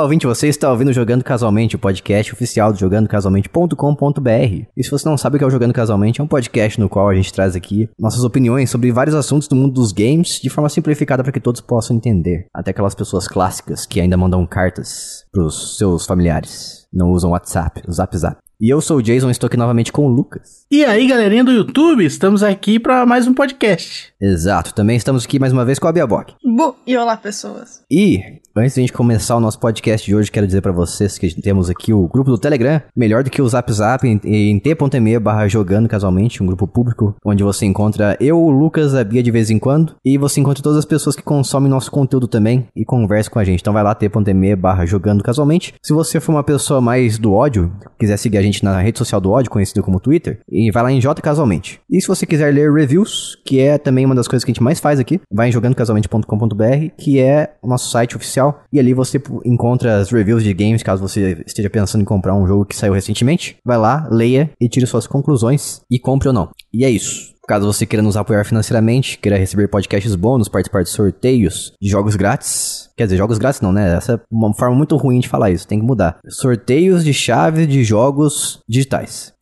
Olá, ouvinte, você está ouvindo Jogando Casualmente, o podcast oficial do jogandocasualmente.com.br. E se você não sabe o que é o Jogando Casualmente, é um podcast no qual a gente traz aqui nossas opiniões sobre vários assuntos do mundo dos games de forma simplificada para que todos possam entender. Até aquelas pessoas clássicas que ainda mandam cartas pros seus familiares. Não usam WhatsApp, o Zap Zap. E eu sou o Jason, estou aqui novamente com o Lucas. E aí, galerinha do YouTube, estamos aqui para mais um podcast. Exato, também estamos aqui mais uma vez com a Biaboc. Bu e olá, pessoas. E Antes de a gente começar o nosso podcast de hoje, quero dizer para vocês que temos aqui o grupo do Telegram, melhor do que o Zap Zap, em, t.me barra jogando casualmente, um grupo público, onde você encontra eu, o Lucas, a Bia de vez em quando, e você encontra todas as pessoas que consomem nosso conteúdo também e conversa com a gente. Então vai lá, t.me barra jogando casualmente. Se você for uma pessoa mais do ódio, quiser seguir a gente na rede social do ódio, conhecido como Twitter, e vai lá em J Casualmente. E se você quiser ler reviews, que é também uma das coisas que a gente mais faz aqui, vai em jogandocasualmente.com.br, que é o nosso site oficial e ali você encontra as reviews de games, caso você esteja pensando em comprar um jogo que saiu recentemente. Vai lá, leia e tire suas conclusões e compre ou não. E é isso. Caso você queira nos apoiar financeiramente, queira receber podcasts bônus, participar de sorteios de jogos grátis. Quer dizer, jogos grátis não, né? Essa é uma forma muito ruim de falar isso, tem que mudar. Sorteios de chaves de jogos digitais.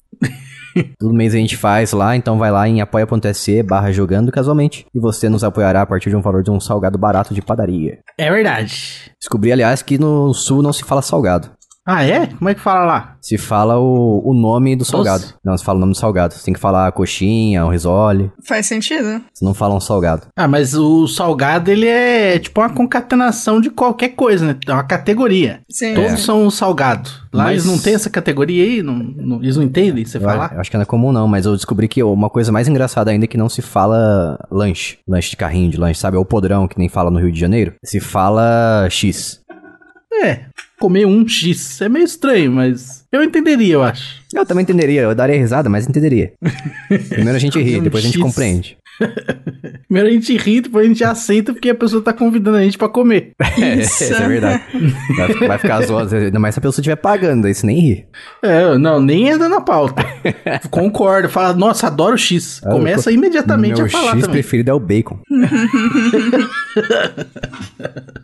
Todo mês a gente faz lá, então vai lá em apoia.se barra jogando casualmente e você nos apoiará a partir de um valor de um salgado barato de padaria. É verdade. Descobri, aliás, que no sul não se fala salgado. Ah, é? Como é que fala lá? Se fala o, o nome do salgado. Nossa. Não, se fala o nome do salgado. Você tem que falar a coxinha, o risole. Faz sentido. Você não fala um salgado. Ah, mas o salgado, ele é tipo uma concatenação de qualquer coisa, né? É uma categoria. Sim. Todos é. são um salgado. Lá mas... eles não têm essa categoria aí? Não, não, eles não entendem você falar? Eu acho que não é comum não, mas eu descobri que uma coisa mais engraçada ainda é que não se fala lanche. Lanche de carrinho de lanche, sabe? É o podrão que nem fala no Rio de Janeiro. Se fala X. É, comer um X. É meio estranho, mas eu entenderia, eu acho. Eu também entenderia, eu daria risada, mas entenderia. Primeiro a gente ri, depois a gente compreende. Primeiro a gente ri, depois a gente aceita porque a pessoa tá convidando a gente pra comer. É, isso, é verdade. Vai, vai ficar zoando, ainda mais se a pessoa estiver pagando, aí você nem ri. É, não, nem entra na pauta. Concordo, fala, nossa, adoro X. Ah, Começa imediatamente a falar X também. preferido é o bacon.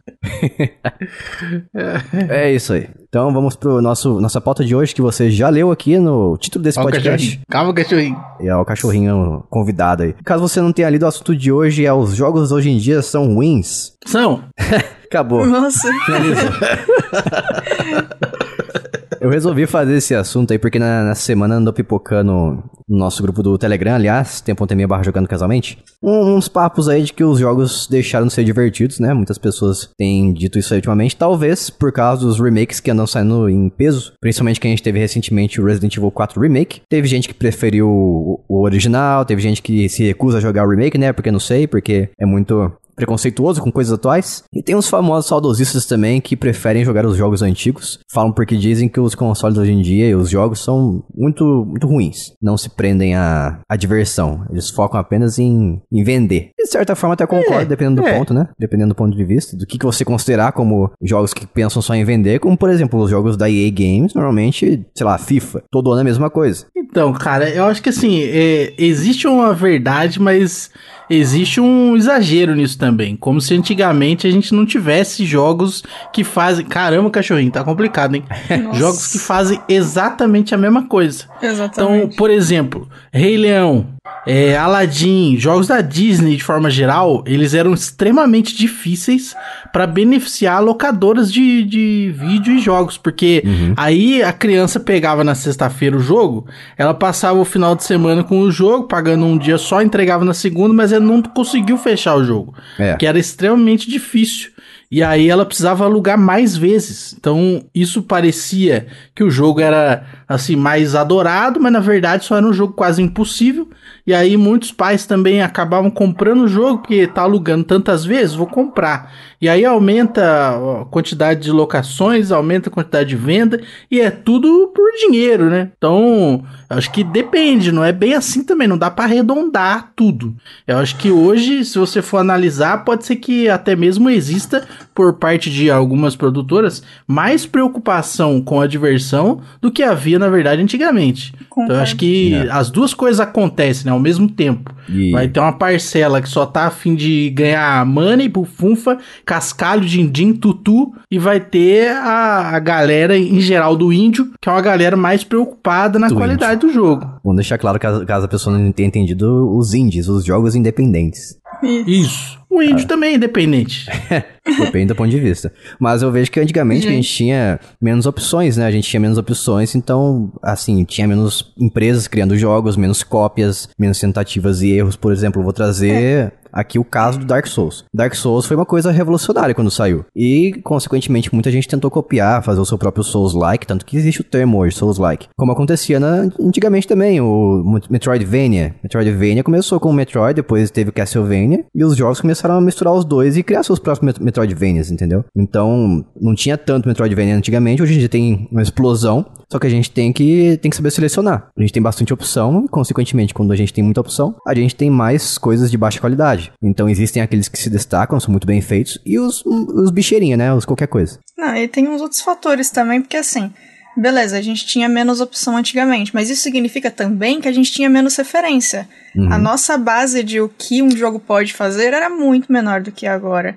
é isso aí. Então vamos pro nosso nossa pauta de hoje que você já leu aqui no título desse podcast. Calma, cachorrinho. É o cachorrinho convidado aí. Caso você não tenha lido o assunto de hoje, é os jogos hoje em dia são ruins. São. Acabou. Nossa. Finalizou. Eu resolvi fazer esse assunto aí porque na, nessa semana andou pipocando no nosso grupo do Telegram, aliás, tem.me barra jogando casualmente, uns papos aí de que os jogos deixaram de ser divertidos, né? Muitas pessoas têm dito isso aí ultimamente, talvez por causa dos remakes que andam saindo em peso, principalmente que a gente teve recentemente o Resident Evil 4 Remake. Teve gente que preferiu o original, teve gente que se recusa a jogar o remake, né? Porque não sei, porque é muito preconceituoso com coisas atuais. E tem uns famosos saudosistas também que preferem jogar os jogos antigos. Falam porque dizem que os consoles hoje em dia e os jogos são muito, muito ruins. Não se prendem à, à diversão. Eles focam apenas em, em vender. De certa forma até concordo, é, dependendo do é. ponto, né? Dependendo do ponto de vista. Do que, que você considerar como jogos que pensam só em vender. Como, por exemplo, os jogos da EA Games, normalmente, sei lá, FIFA. Todo ano é a mesma coisa. Então, cara, eu acho que assim, é, existe uma verdade, mas existe um exagero nisso também. Como se antigamente a gente não tivesse jogos que fazem. Caramba, cachorrinho, tá complicado, hein? Nossa. Jogos que fazem exatamente a mesma coisa. Exatamente. Então, por exemplo, Rei Leão, é, Aladdin, jogos da Disney de forma geral, eles eram extremamente difíceis para beneficiar locadoras de, de vídeo e jogos, porque uhum. aí a criança pegava na sexta-feira o jogo, ela passava o final de semana com o jogo, pagando um dia só, entregava na segunda, mas ela não conseguiu fechar o jogo, é. que era extremamente difícil. E aí ela precisava alugar mais vezes. Então isso parecia que o jogo era assim mais adorado, mas na verdade só era um jogo quase impossível. E aí muitos pais também acabavam comprando o jogo, porque tá alugando tantas vezes, vou comprar. E aí aumenta a quantidade de locações, aumenta a quantidade de venda, e é tudo por dinheiro, né? Então, acho que depende, não é bem assim também, não dá para arredondar tudo. Eu acho que hoje, se você for analisar, pode ser que até mesmo exista por parte de algumas produtoras, mais preocupação com a diversão do que havia, na verdade, antigamente. Então, eu acho que É. as duas coisas acontecem né, ao mesmo tempo. E- Vai ter uma parcela que só tá a fim de ganhar money, bufunfa, cascalho, din-din, tutu, e vai ter a, a galera em geral do índio, que é uma galera mais preocupada na Do qualidade do jogo. Vamos deixar claro, caso, caso a pessoa não tenha entendido, os indies, os jogos independentes. Isso. O índio também é independente. Depende do ponto de vista. Mas eu vejo que antigamente a gente tinha menos opções, né? A gente tinha menos opções, então, assim, tinha menos empresas criando jogos, menos cópias, menos tentativas e erros. Por exemplo, vou trazer aqui o caso do Dark Souls. Dark Souls foi uma coisa revolucionária quando saiu. E, consequentemente, muita gente tentou copiar, fazer o seu próprio Souls-like, tanto que existe o termo hoje, Souls-like. Como acontecia na- antigamente também, o Metroidvania. Metroidvania começou com o Metroid, depois teve o Castlevania, e os jogos começaram a misturar os dois e criar seus próprios Met- Metroidvanias, entendeu? Então, não tinha tanto Metroidvania antigamente, hoje em dia tem uma explosão, só que a gente tem que, tem que saber selecionar. A gente tem bastante opção, e, consequentemente, quando a gente tem muita opção, a gente tem mais coisas de baixa qualidade. Então, existem aqueles que se destacam, são muito bem feitos, e os, os bicheirinha, né? Os qualquer coisa. Não, e tem uns outros fatores também, porque assim, beleza, a gente tinha menos opção antigamente, mas isso significa também que a gente tinha menos referência. A nossa base de o que um jogo pode fazer era muito menor do que agora.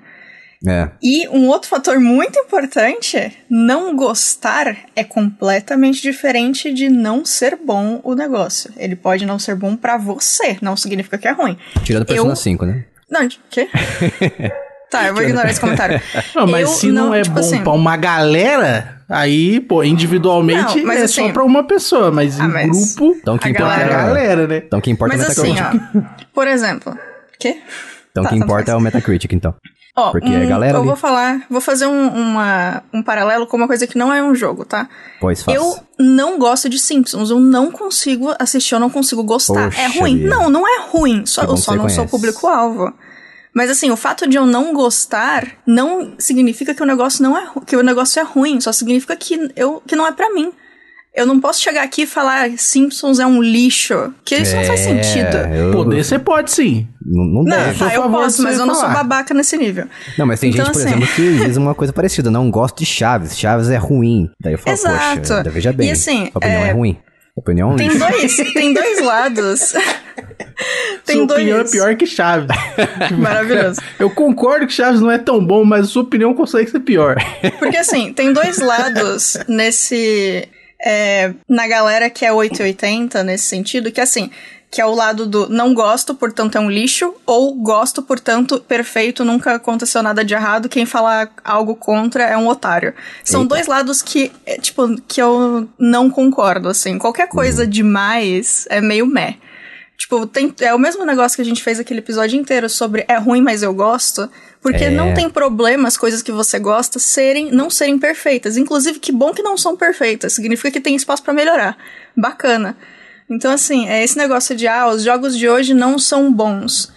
É. E um outro fator muito importante, não gostar é completamente diferente de não ser bom o negócio. Ele pode não ser bom pra você, não significa que é ruim. Tirando Persona Eu- 5, né? Não, de quê? tá, eu vou ignorar esse comentário. Não, mas Eu se não, é tipo bom assim, pra uma galera, aí, pô, individualmente Não, mas é assim- só pra uma pessoa, mas Ah, em mas grupo, Então, o que A importa é a galera- galera, né? Então, o que importa é o Mas assim, Metacritic. ó, por exemplo, quê? Então, o tá, que tanto importa faz. é o Metacritic, então. Ó, Porque é a galera eu ali. vou falar, vou fazer um, uma, um paralelo com uma coisa que não é um jogo, tá? Pois faz. Eu não gosto de Simpsons, eu não consigo assistir, eu não consigo gostar. Poxa é ruim. vida. Não, não é ruim, só, eu só não sou conhece. público-alvo. Mas assim, o fato de eu não gostar não significa que o negócio não é que o negócio é ruim, só significa que eu que não é pra mim. Eu não posso chegar aqui e falar Simpsons é um lixo, que isso não faz É, sentido. eu- Poder você pode sim. Não, não Não, deve. a tá, eu posso, mas eu não sou babaca nesse nível. Não, mas tem Então, gente, por assim- exemplo, que diz uma coisa parecida. Não gosto de Chaves. Chaves é ruim. Daí eu falo, Exato. poxa, veja bem. E assim, sua opinião é, é- ruim. Sua opinião é um Tem lixo. dois, tem dois lados. tem sua dois. opinião é pior que Chaves. Maravilhoso. Eu concordo que Chaves não é tão bom, mas a sua opinião consegue ser pior. Porque assim, tem dois lados nesse. é, na galera que é 880, nesse sentido, que assim. Que é o lado do não gosto, portanto é um lixo, ou gosto, portanto, perfeito, nunca aconteceu nada de errado, quem falar algo contra é um otário. São Eita. dois lados que, é, tipo, que eu não concordo, assim. Qualquer coisa Uhum. demais é meio meh. Tipo, tem, é o mesmo negócio que a gente fez aquele episódio inteiro sobre é ruim, mas eu gosto. Porque É. não tem problema as coisas que você gosta serem não serem perfeitas. Inclusive, que bom que não são perfeitas. Significa que tem espaço pra melhorar. Bacana. Então, assim, é esse negócio de, ah, os jogos de hoje não são bons.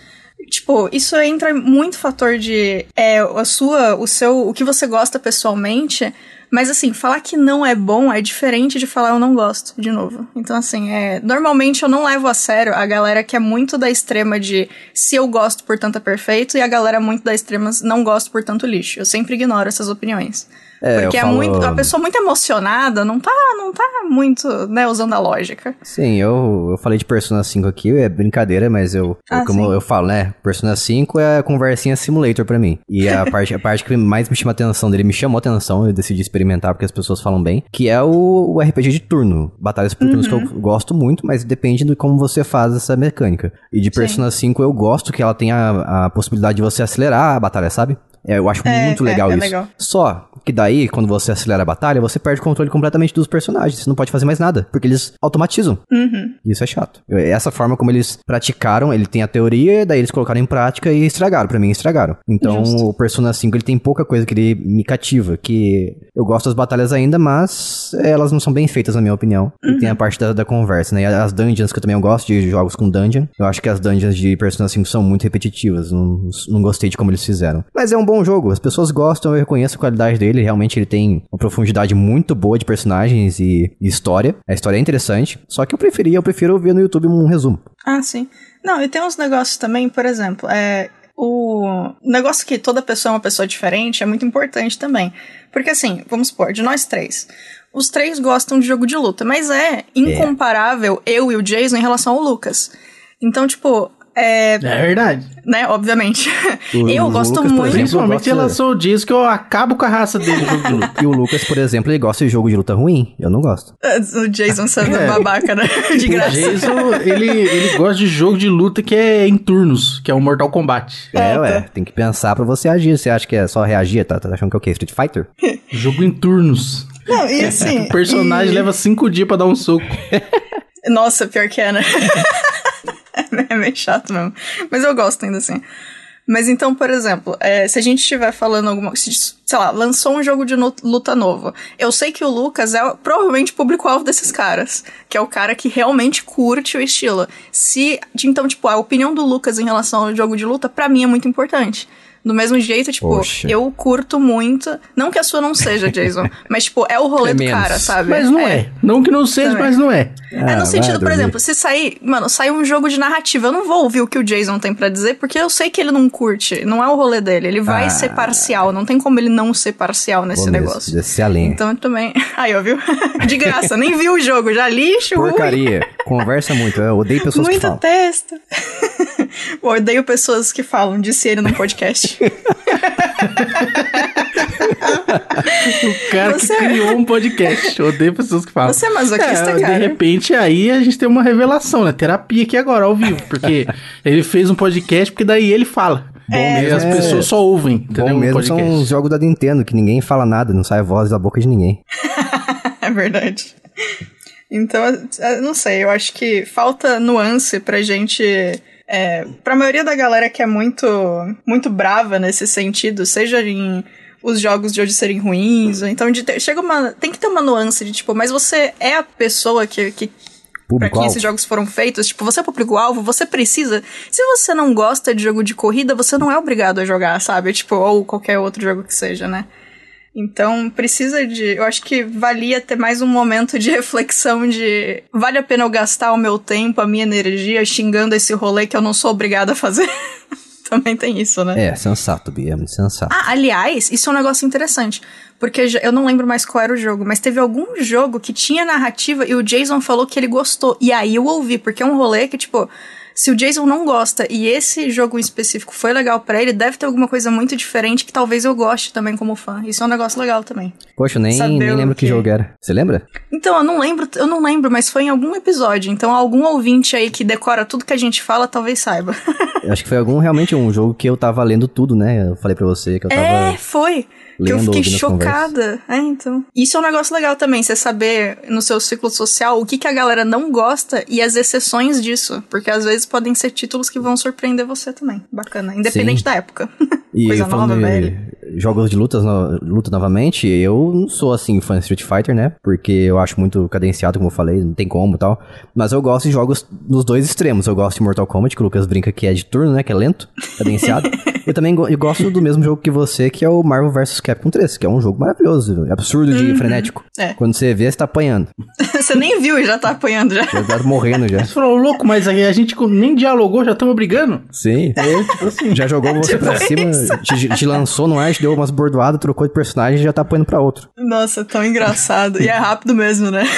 Tipo, isso entra muito fator de é, a sua, o seu, o que você gosta pessoalmente. Mas assim, falar que não é bom é diferente de falar eu não gosto, de novo. Então, assim, é. Normalmente eu não levo a sério a galera que é muito da extrema de se eu gosto, portanto é perfeito, e a galera muito da extrema não gosto, portanto lixo. Eu sempre ignoro essas opiniões. É, Porque é falo- muito. A pessoa muito emocionada não tá, não tá muito, né, usando a lógica. Sim, eu, eu falei de Persona 5 aqui, é brincadeira, mas eu, Ah, como sim. eu falo, né? Persona 5 é conversinha simulator pra mim. E a parte, a parte que mais me chama atenção dele, me chamou atenção, eu decidi experimentar porque as pessoas falam bem, que é o, o RPG de turno. Batalhas por turnos que Uhum. eu gosto muito, mas depende de como você faz essa mecânica. E de Persona 5 eu gosto que ela tem a, a possibilidade de você acelerar a batalha, sabe? É, eu acho É, muito é, legal é isso. legal. Só que daí, quando você acelera a batalha, você perde o controle completamente dos personagens. Você não pode fazer mais nada, porque eles automatizam. Uhum. Isso é chato. Essa forma como eles praticaram, ele tem a teoria, daí eles colocaram em prática e estragaram. Pra mim, estragaram. Então, Justo. o Persona 5, ele tem pouca coisa que ele me cativa, que eu gosto das batalhas ainda, mas elas não são bem feitas, na minha opinião. E tem a parte da, da conversa, né? E as dungeons, que eu também gosto de jogos com dungeon. Eu acho que as dungeons de Persona 5 são muito repetitivas. Não, não gostei de como eles fizeram. Mas é um bom jogo. As pessoas gostam, eu reconheço a qualidade dele. Realmente, ele tem uma profundidade muito boa de personagens e, e história. A história é interessante. Só que eu preferia, eu prefiro ver no YouTube um resumo. Ah, sim. Não, e tem uns negócios também, por exemplo, é, o negócio que toda pessoa é uma pessoa diferente é muito importante também. Porque assim, vamos supor, de nós três, os três gostam de jogo de luta, mas é incomparável eu e o Jason em relação ao Lucas. Então, tipo, é. É verdade. Né, obviamente. O- eu o gosto Lucas, muito. exemplo, Principalmente em relação ao que eu acabo com a raça dele no jogo de luta. E o Lucas, por exemplo, ele gosta de jogo de luta ruim. Eu não gosto. O Jason sendo É. babaca, né? De O graça. Jason, ele, ele gosta de jogo de luta que é em turnos, que é o Mortal Kombat. É, É, ué. tá. Tem que pensar pra você agir. Você acha que é só reagir? Tá, tá achando que é o quê? Street Fighter? Jogo em turnos. Não, e assim. O personagem e- leva cinco dias pra dar um soco. Nossa, pior que é, né? é meio chato mesmo. Mas eu gosto ainda assim. Mas então, por exemplo, é, se a gente estiver falando alguma se, sei lá, lançou um jogo de luta novo. Eu sei que o Lucas é provavelmente público-alvo desses caras. Que é o cara que realmente curte o estilo. Se. Então, tipo, a opinião do Lucas em relação ao jogo de luta, pra mim, é muito importante. Do mesmo jeito, tipo, Poxa. eu curto muito. Não que a sua não seja, Jason. mas, tipo, é o rolê É do menos. cara, sabe? Mas não é. Não que não seja, Também. mas não é. É Ah, no vai sentido, por exemplo, se sair, mano, sair um jogo de narrativa, eu não vou ouvir o que o Jason tem pra dizer, porque eu sei que ele não curte, não é o rolê dele, ele vai Ah. ser parcial, não tem como ele não ser parcial nesse mesmo, negócio. Descer a lenha. Então eu também. Aí, ó, viu? De graça, nem vi o jogo, já lixo, Porcaria. Conversa muito. Eu odeio pessoas que muito falam. texto. Eu odeio pessoas que falam, disse ele no podcast. O cara Você- que criou um podcast. Eu odeio pessoas que falam. Você é masoquista, É, cara? De repente, aí a gente tem uma revelação, né? Terapia aqui agora, ao vivo. Porque ele fez um podcast, porque daí ele fala. Bom É. mesmo, as É. pessoas só ouvem, entendeu? Bom Um mesmo podcast. são os jogos da Nintendo, que ninguém fala nada, não sai voz da boca de ninguém. É verdade. Então, eu não sei, eu acho que falta nuance pra gente. É, pra maioria da galera que é muito, muito brava nesse sentido, seja em os jogos de hoje serem ruins, ou então de ter, chega uma. Tem que ter uma nuance de tipo, mas você é a pessoa que. que Pra quem esses jogos foram feitos, tipo, você é público-alvo, você precisa. Se você não gosta de jogo de corrida, você não é obrigado a jogar, sabe? Tipo, ou qualquer outro jogo que seja, né? Então, precisa de. Eu acho que valia ter mais um momento de reflexão de. Vale a pena eu gastar o meu tempo, a minha energia xingando esse rolê que eu não sou obrigada a fazer? Também tem isso, né? É, sensato, Bia, é muito sensato. Ah, aliás, isso é um negócio interessante. Porque eu não lembro mais qual era o jogo, mas teve algum jogo que tinha narrativa e o Jason falou que ele gostou. E aí eu ouvi, porque é um rolê que, tipo, se o Jason não gosta e esse jogo em específico foi legal pra ele, deve ter alguma coisa muito diferente que talvez eu goste também como fã. Isso é um negócio legal também. Poxa, eu nem, saber nem lembro que que- jogo era. Você lembra? Então, eu não lembro, eu não lembro, mas foi em algum episódio. Então, algum ouvinte aí que decora tudo que a gente fala, talvez saiba. Eu acho que foi algum, realmente, um jogo que eu tava lendo tudo, né? Eu falei pra você que eu tava... É, foi. Que eu lendo, fiquei chocada. É, então. Isso é um negócio legal também, você saber no seu ciclo social o que, que a galera não gosta e as exceções disso. Porque às vezes podem ser títulos que vão surpreender você também. Bacana. Independente Sim. da época. E Coisa nova, de velho. Jogos de lutas, no- luta novamente, eu não sou assim fã de Street Fighter, né? Porque eu acho muito cadenciado, como eu falei, não tem como e tal. Mas eu gosto de jogos nos dois extremos. Eu gosto de Mortal Kombat, que o Lucas brinca que é de turno, né? Que é lento, cadenciado. eu também go- eu gosto do mesmo jogo que você, que é o Marvel vs Capcom 3, que é um jogo maravilhoso, absurdo de frenético. É. Quando você vê, você tá apanhando. você nem viu e já tá apanhando já. Já tá morrendo já. Você falou, louco, mas aí a gente nem dialogou, já estamos brigando? Sim. É, tipo assim. Já jogou você Tipo pra cima, te, te lançou no ar, deu umas bordoadas, trocou de personagem e já tá apanhando pra outro. Nossa, tão engraçado. E é rápido mesmo, né?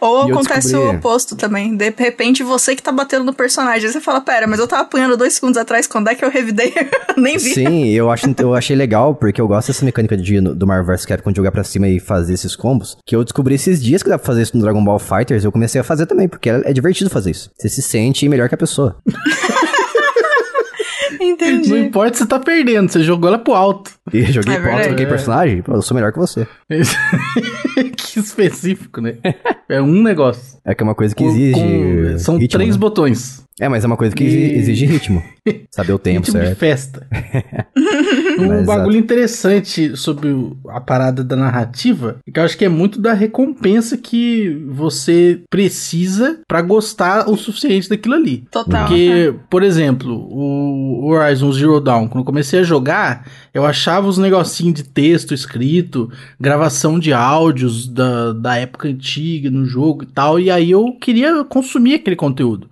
Ou E acontece descobri- o oposto também. De repente, você que tá batendo no personagem. Aí você fala, pera, mas eu tava apanhando dois segundos atrás, quando é que eu revidei? Eu Nem vi. Sim, eu, acho, eu achei legal, porque eu gosto dessa mecânica de, do Marvel vs Capcom de jogar pra cima e fazer esses combos, que eu descobri esses dias que dá pra fazer isso no Dragon Ball Fighters, eu comecei a fazer também, porque é, é divertido fazer isso. Você se sente melhor que a pessoa. Entendi. Não importa se você tá perdendo, você jogou ela pro alto. E joguei É é verdade. troquei personagem, eu sou melhor que você. que específico, né? É um negócio. É que é uma coisa que Com- exige. com- são ritmo, três né? botões. É, mas é uma coisa que E- exige ritmo. Saber o tempo Ritmo de certo. festa. Um Mas, bagulho interessante sobre a parada da narrativa é que eu acho que é muito da recompensa que você precisa pra gostar o suficiente daquilo ali. Total. Porque, por exemplo, o Horizon Zero Dawn, quando eu comecei a jogar, eu achava os negocinhos de texto escrito, gravação de áudios da, da época antiga no jogo e tal, e aí eu queria consumir aquele conteúdo.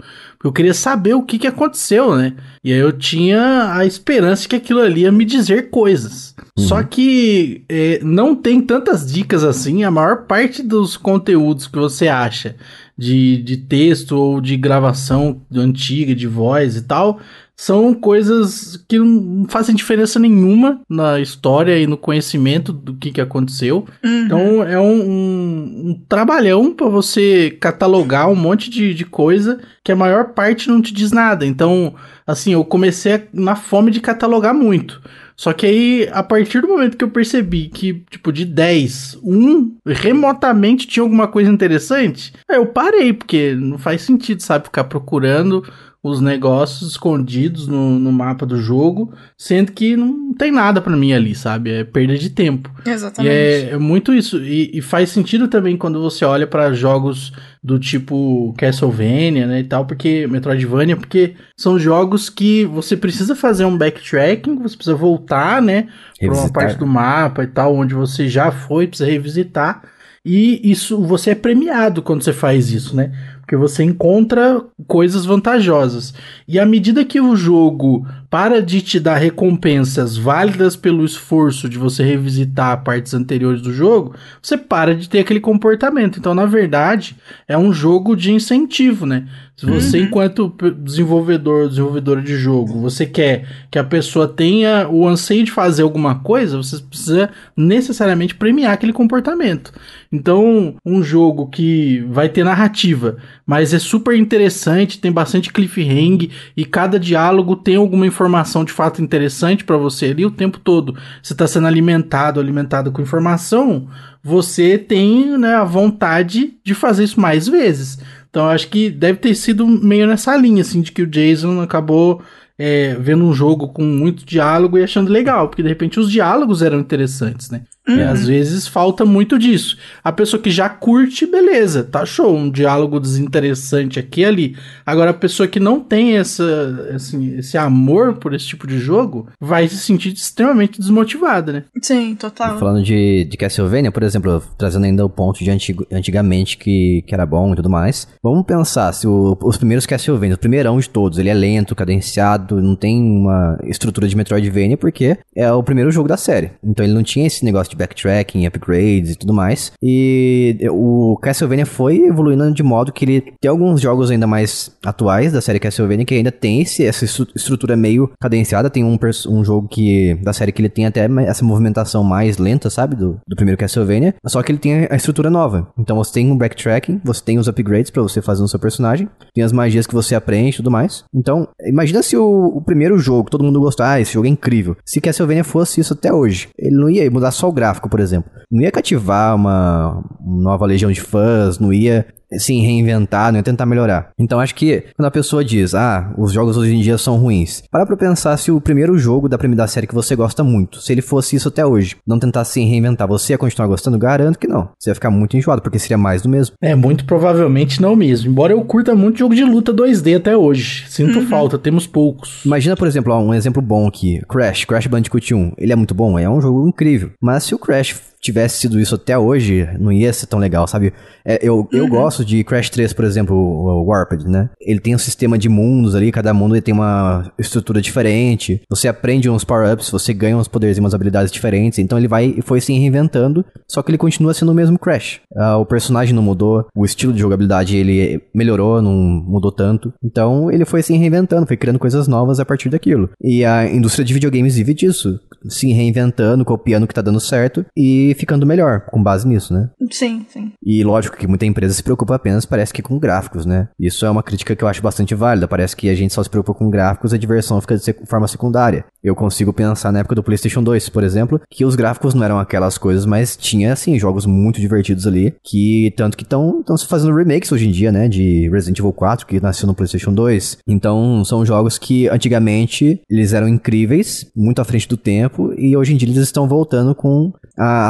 Eu queria saber o que, que aconteceu, né? E aí eu tinha a esperança que aquilo ali ia me dizer coisas. Uhum. Só que é, não tem tantas dicas assim. A maior parte dos conteúdos que você acha de, de texto ou de gravação antiga, de voz e tal, são coisas que não fazem diferença nenhuma na história e no conhecimento do que, que aconteceu. Uhum. Então é um, um, um trabalhão para você catalogar um monte de, de coisa que a maior parte não te diz nada. Então, assim, eu comecei na fome de catalogar muito. Só que aí, a partir do momento que eu percebi que, tipo, de 10, um remotamente tinha alguma coisa interessante, aí eu parei, porque não faz sentido, sabe, ficar procurando os negócios escondidos no, no mapa do jogo, sendo que não tem nada para mim ali, sabe? É perda de tempo. Exatamente. E é, é muito isso. E, e, faz sentido também quando você olha para jogos do tipo Castlevania, né, e tal, porque Metroidvania, porque são jogos que você precisa fazer um backtracking, você precisa voltar, né, para uma parte do mapa e tal, onde você já foi, precisa revisitar. E isso você é premiado quando você faz isso, né? Porque você encontra coisas vantajosas. E à medida que o jogo para de te dar recompensas válidas pelo esforço de você revisitar partes anteriores do jogo, você para de ter aquele comportamento. Então, na verdade, é um jogo de incentivo, né? Se você, uhum. enquanto desenvolvedor, desenvolvedora de jogo, você quer que a pessoa tenha o anseio de fazer alguma coisa, você precisa necessariamente premiar aquele comportamento. Então, um jogo que vai ter narrativa, mas é super interessante, tem bastante cliffhanger e cada diálogo tem alguma informação de fato interessante para você ali o tempo todo. Você está sendo alimentado, alimentado com informação, você tem né, a vontade de fazer isso mais vezes. Então acho que deve ter sido meio nessa linha, assim, de que o Jason acabou é, vendo um jogo com muito diálogo e achando legal, porque de repente os diálogos eram interessantes, né? Uhum. E às vezes falta muito disso. A pessoa que já curte, beleza, tá show, um diálogo desinteressante aqui e ali. Agora, a pessoa que não tem essa, assim, esse amor por esse tipo de jogo vai se sentir extremamente desmotivada, né? Sim, total. Falando de, de Castlevania, por exemplo, trazendo ainda o ponto de antigo, antigamente que, que era bom e tudo mais. Vamos pensar, se o, os primeiros Castlevania, o primeirão de todos, ele é lento, cadenciado, não tem uma estrutura de Metroidvania, porque é o primeiro jogo da série. Então ele não tinha esse negócio de backtracking, upgrades e tudo mais. E o Castlevania foi evoluindo de modo que ele tem alguns jogos ainda mais atuais da série Castlevania que ainda tem esse, essa estrutura meio cadenciada. Tem um, um jogo que da série que ele tem até essa movimentação mais lenta, sabe? Do, do primeiro Castlevania. Só que ele tem a estrutura nova. Então você tem um backtracking, você tem os upgrades para você fazer no seu personagem, tem as magias que você aprende e tudo mais. Então, imagina se o, o primeiro jogo, todo mundo gostar, ah, esse jogo é incrível. Se Castlevania fosse isso até hoje, ele não ia mudar só o gráfico gráfico, por exemplo. Não ia cativar uma nova legião de fãs, não ia assim, reinventar, não é tentar melhorar. Então acho que quando a pessoa diz, ah, os jogos hoje em dia são ruins, para pra pensar se o primeiro jogo da primeira série que você gosta muito, se ele fosse isso até hoje, não tentar se reinventar, você ia continuar gostando? Garanto que não. Você ia ficar muito enjoado, porque seria mais do mesmo. É, muito provavelmente não mesmo. Embora eu curta muito jogo de luta 2D até hoje. Sinto uhum. falta, temos poucos. Imagina, por exemplo, ó, um exemplo bom aqui, Crash, Crash Bandicoot 1. Ele é muito bom, é um jogo incrível. Mas se o Crash tivesse sido isso até hoje, não ia ser tão legal, sabe? É, eu, uhum. eu gosto de Crash 3, por exemplo, o Warped, né? Ele tem um sistema de mundos ali, cada mundo tem uma estrutura diferente. Você aprende uns power-ups, você ganha uns poderes e umas habilidades diferentes. Então ele vai e foi se reinventando, só que ele continua sendo o mesmo Crash. Uh, o personagem não mudou, o estilo de jogabilidade ele melhorou, não mudou tanto. Então ele foi se reinventando, foi criando coisas novas a partir daquilo. E a indústria de videogames vive disso, se reinventando, copiando o que tá dando certo e ficando melhor com base nisso, né? Sim, sim. E lógico que muita empresa se preocupa apenas, parece que com gráficos, né? Isso é uma crítica que eu acho bastante válida. Parece que a gente só se preocupa com gráficos, a diversão fica de forma secundária. Eu consigo pensar na época do PlayStation 2, por exemplo, que os gráficos não eram aquelas coisas, mas tinha, assim, jogos muito divertidos ali, que tanto que estão se fazendo remakes hoje em dia, né? De Resident Evil 4, que nasceu no PlayStation 2. Então, são jogos que antigamente eles eram incríveis, muito à frente do tempo, e hoje em dia eles estão voltando com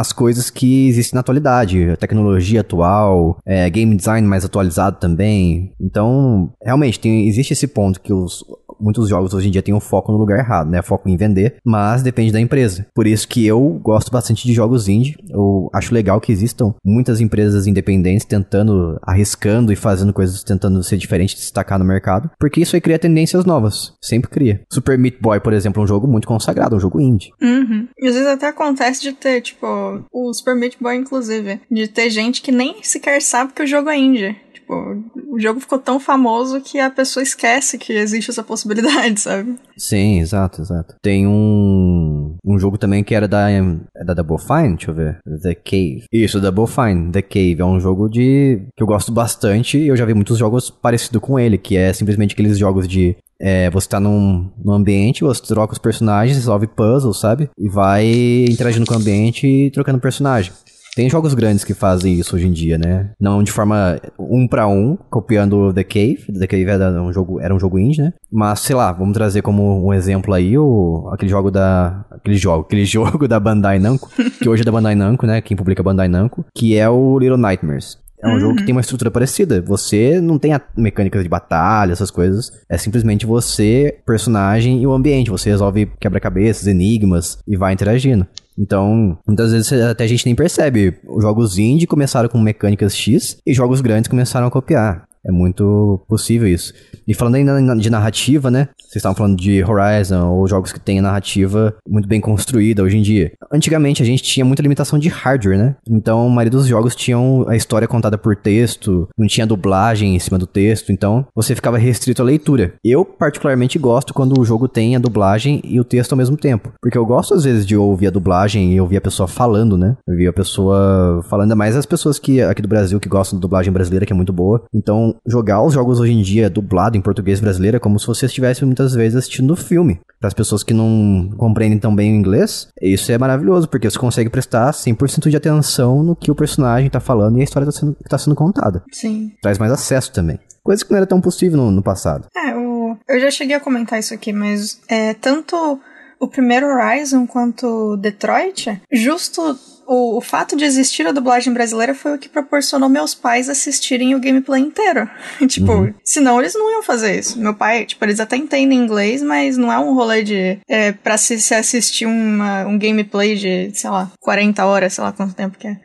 as coisas que existem na atualidade, a tecnologia atual, é, game design mais atualizado também. Então, realmente, tem, existe esse ponto que os, muitos jogos hoje em dia têm um foco no lugar errado, né? Foco em vender, mas depende da empresa. Por isso que eu gosto bastante de jogos indie. Eu acho legal que existam muitas empresas independentes tentando, arriscando e fazendo coisas tentando ser diferente, destacar no mercado, porque isso aí cria tendências novas. Sempre cria. Super Meat Boy, por exemplo, é um jogo muito consagrado, um jogo indie. Uhum. E às vezes até acontece de ter, tipo, o Super Meat Boy, inclusive, de ter gente que nem sequer sabe que o jogo é indie. Tipo, o jogo ficou tão famoso que a pessoa esquece que existe essa possibilidade, sabe? Sim, exato, exato. Tem um, um jogo também que era da, é da Double Fine, deixa eu ver. The Cave. Isso, Double Fine, The Cave. É um jogo de que eu gosto bastante e eu já vi muitos jogos parecidos com ele, que é simplesmente aqueles jogos de é, você tá num, num ambiente, você troca os personagens, resolve puzzles, sabe? E vai interagindo com o ambiente e trocando personagem. Tem jogos grandes que fazem isso hoje em dia, né? Não de forma um para um, copiando The Cave. The Cave era um jogo, era um jogo indie, né? Mas, sei lá, vamos trazer como um exemplo aí o, aquele jogo da... Aquele jogo, aquele jogo da Bandai Namco, que hoje é da Bandai Namco, né? Quem publica Bandai Namco, que é o Little Nightmares. É um uhum. jogo que tem uma estrutura parecida. Você não tem a mecânicas de batalha, essas coisas. É simplesmente você, personagem e o ambiente. Você resolve quebra-cabeças, enigmas e vai interagindo. Então, muitas vezes até a gente nem percebe. Os jogos indie começaram com mecânicas X e jogos grandes começaram a copiar. É muito possível isso. E falando ainda de narrativa, né? Vocês estavam falando de Horizon ou jogos que têm a narrativa muito bem construída hoje em dia. Antigamente a gente tinha muita limitação de hardware, né? Então a maioria dos jogos tinham a história contada por texto, não tinha dublagem em cima do texto, então você ficava restrito à leitura. Eu particularmente gosto quando o jogo tem a dublagem e o texto ao mesmo tempo, porque eu gosto às vezes de ouvir a dublagem e ouvir a pessoa falando, né? Ouvir a pessoa falando, ainda mais as pessoas que aqui do Brasil que gostam da dublagem brasileira, que é muito boa. Então jogar os jogos hoje em dia dublado em português brasileiro é como se você estivesse muitas vezes assistindo o filme. Para as pessoas que não compreendem tão bem o inglês, isso é maravilhoso, porque você consegue prestar 100% de atenção no que o personagem tá falando e a história tá sendo, tá sendo contada. Sim. Traz mais acesso também. Coisa que não era tão possível no, no passado. É, o... eu já cheguei a comentar isso aqui, mas é tanto o primeiro Horizon quanto Detroit, justo o, o, fato de existir a dublagem brasileira foi o que proporcionou meus pais assistirem o gameplay inteiro. tipo, uhum. senão eles não iam fazer isso. Meu pai, tipo, eles até entendem inglês, mas não é um rolê de. É, pra se, se assistir uma, um gameplay de, sei lá, 40 horas, sei lá quanto tempo que é.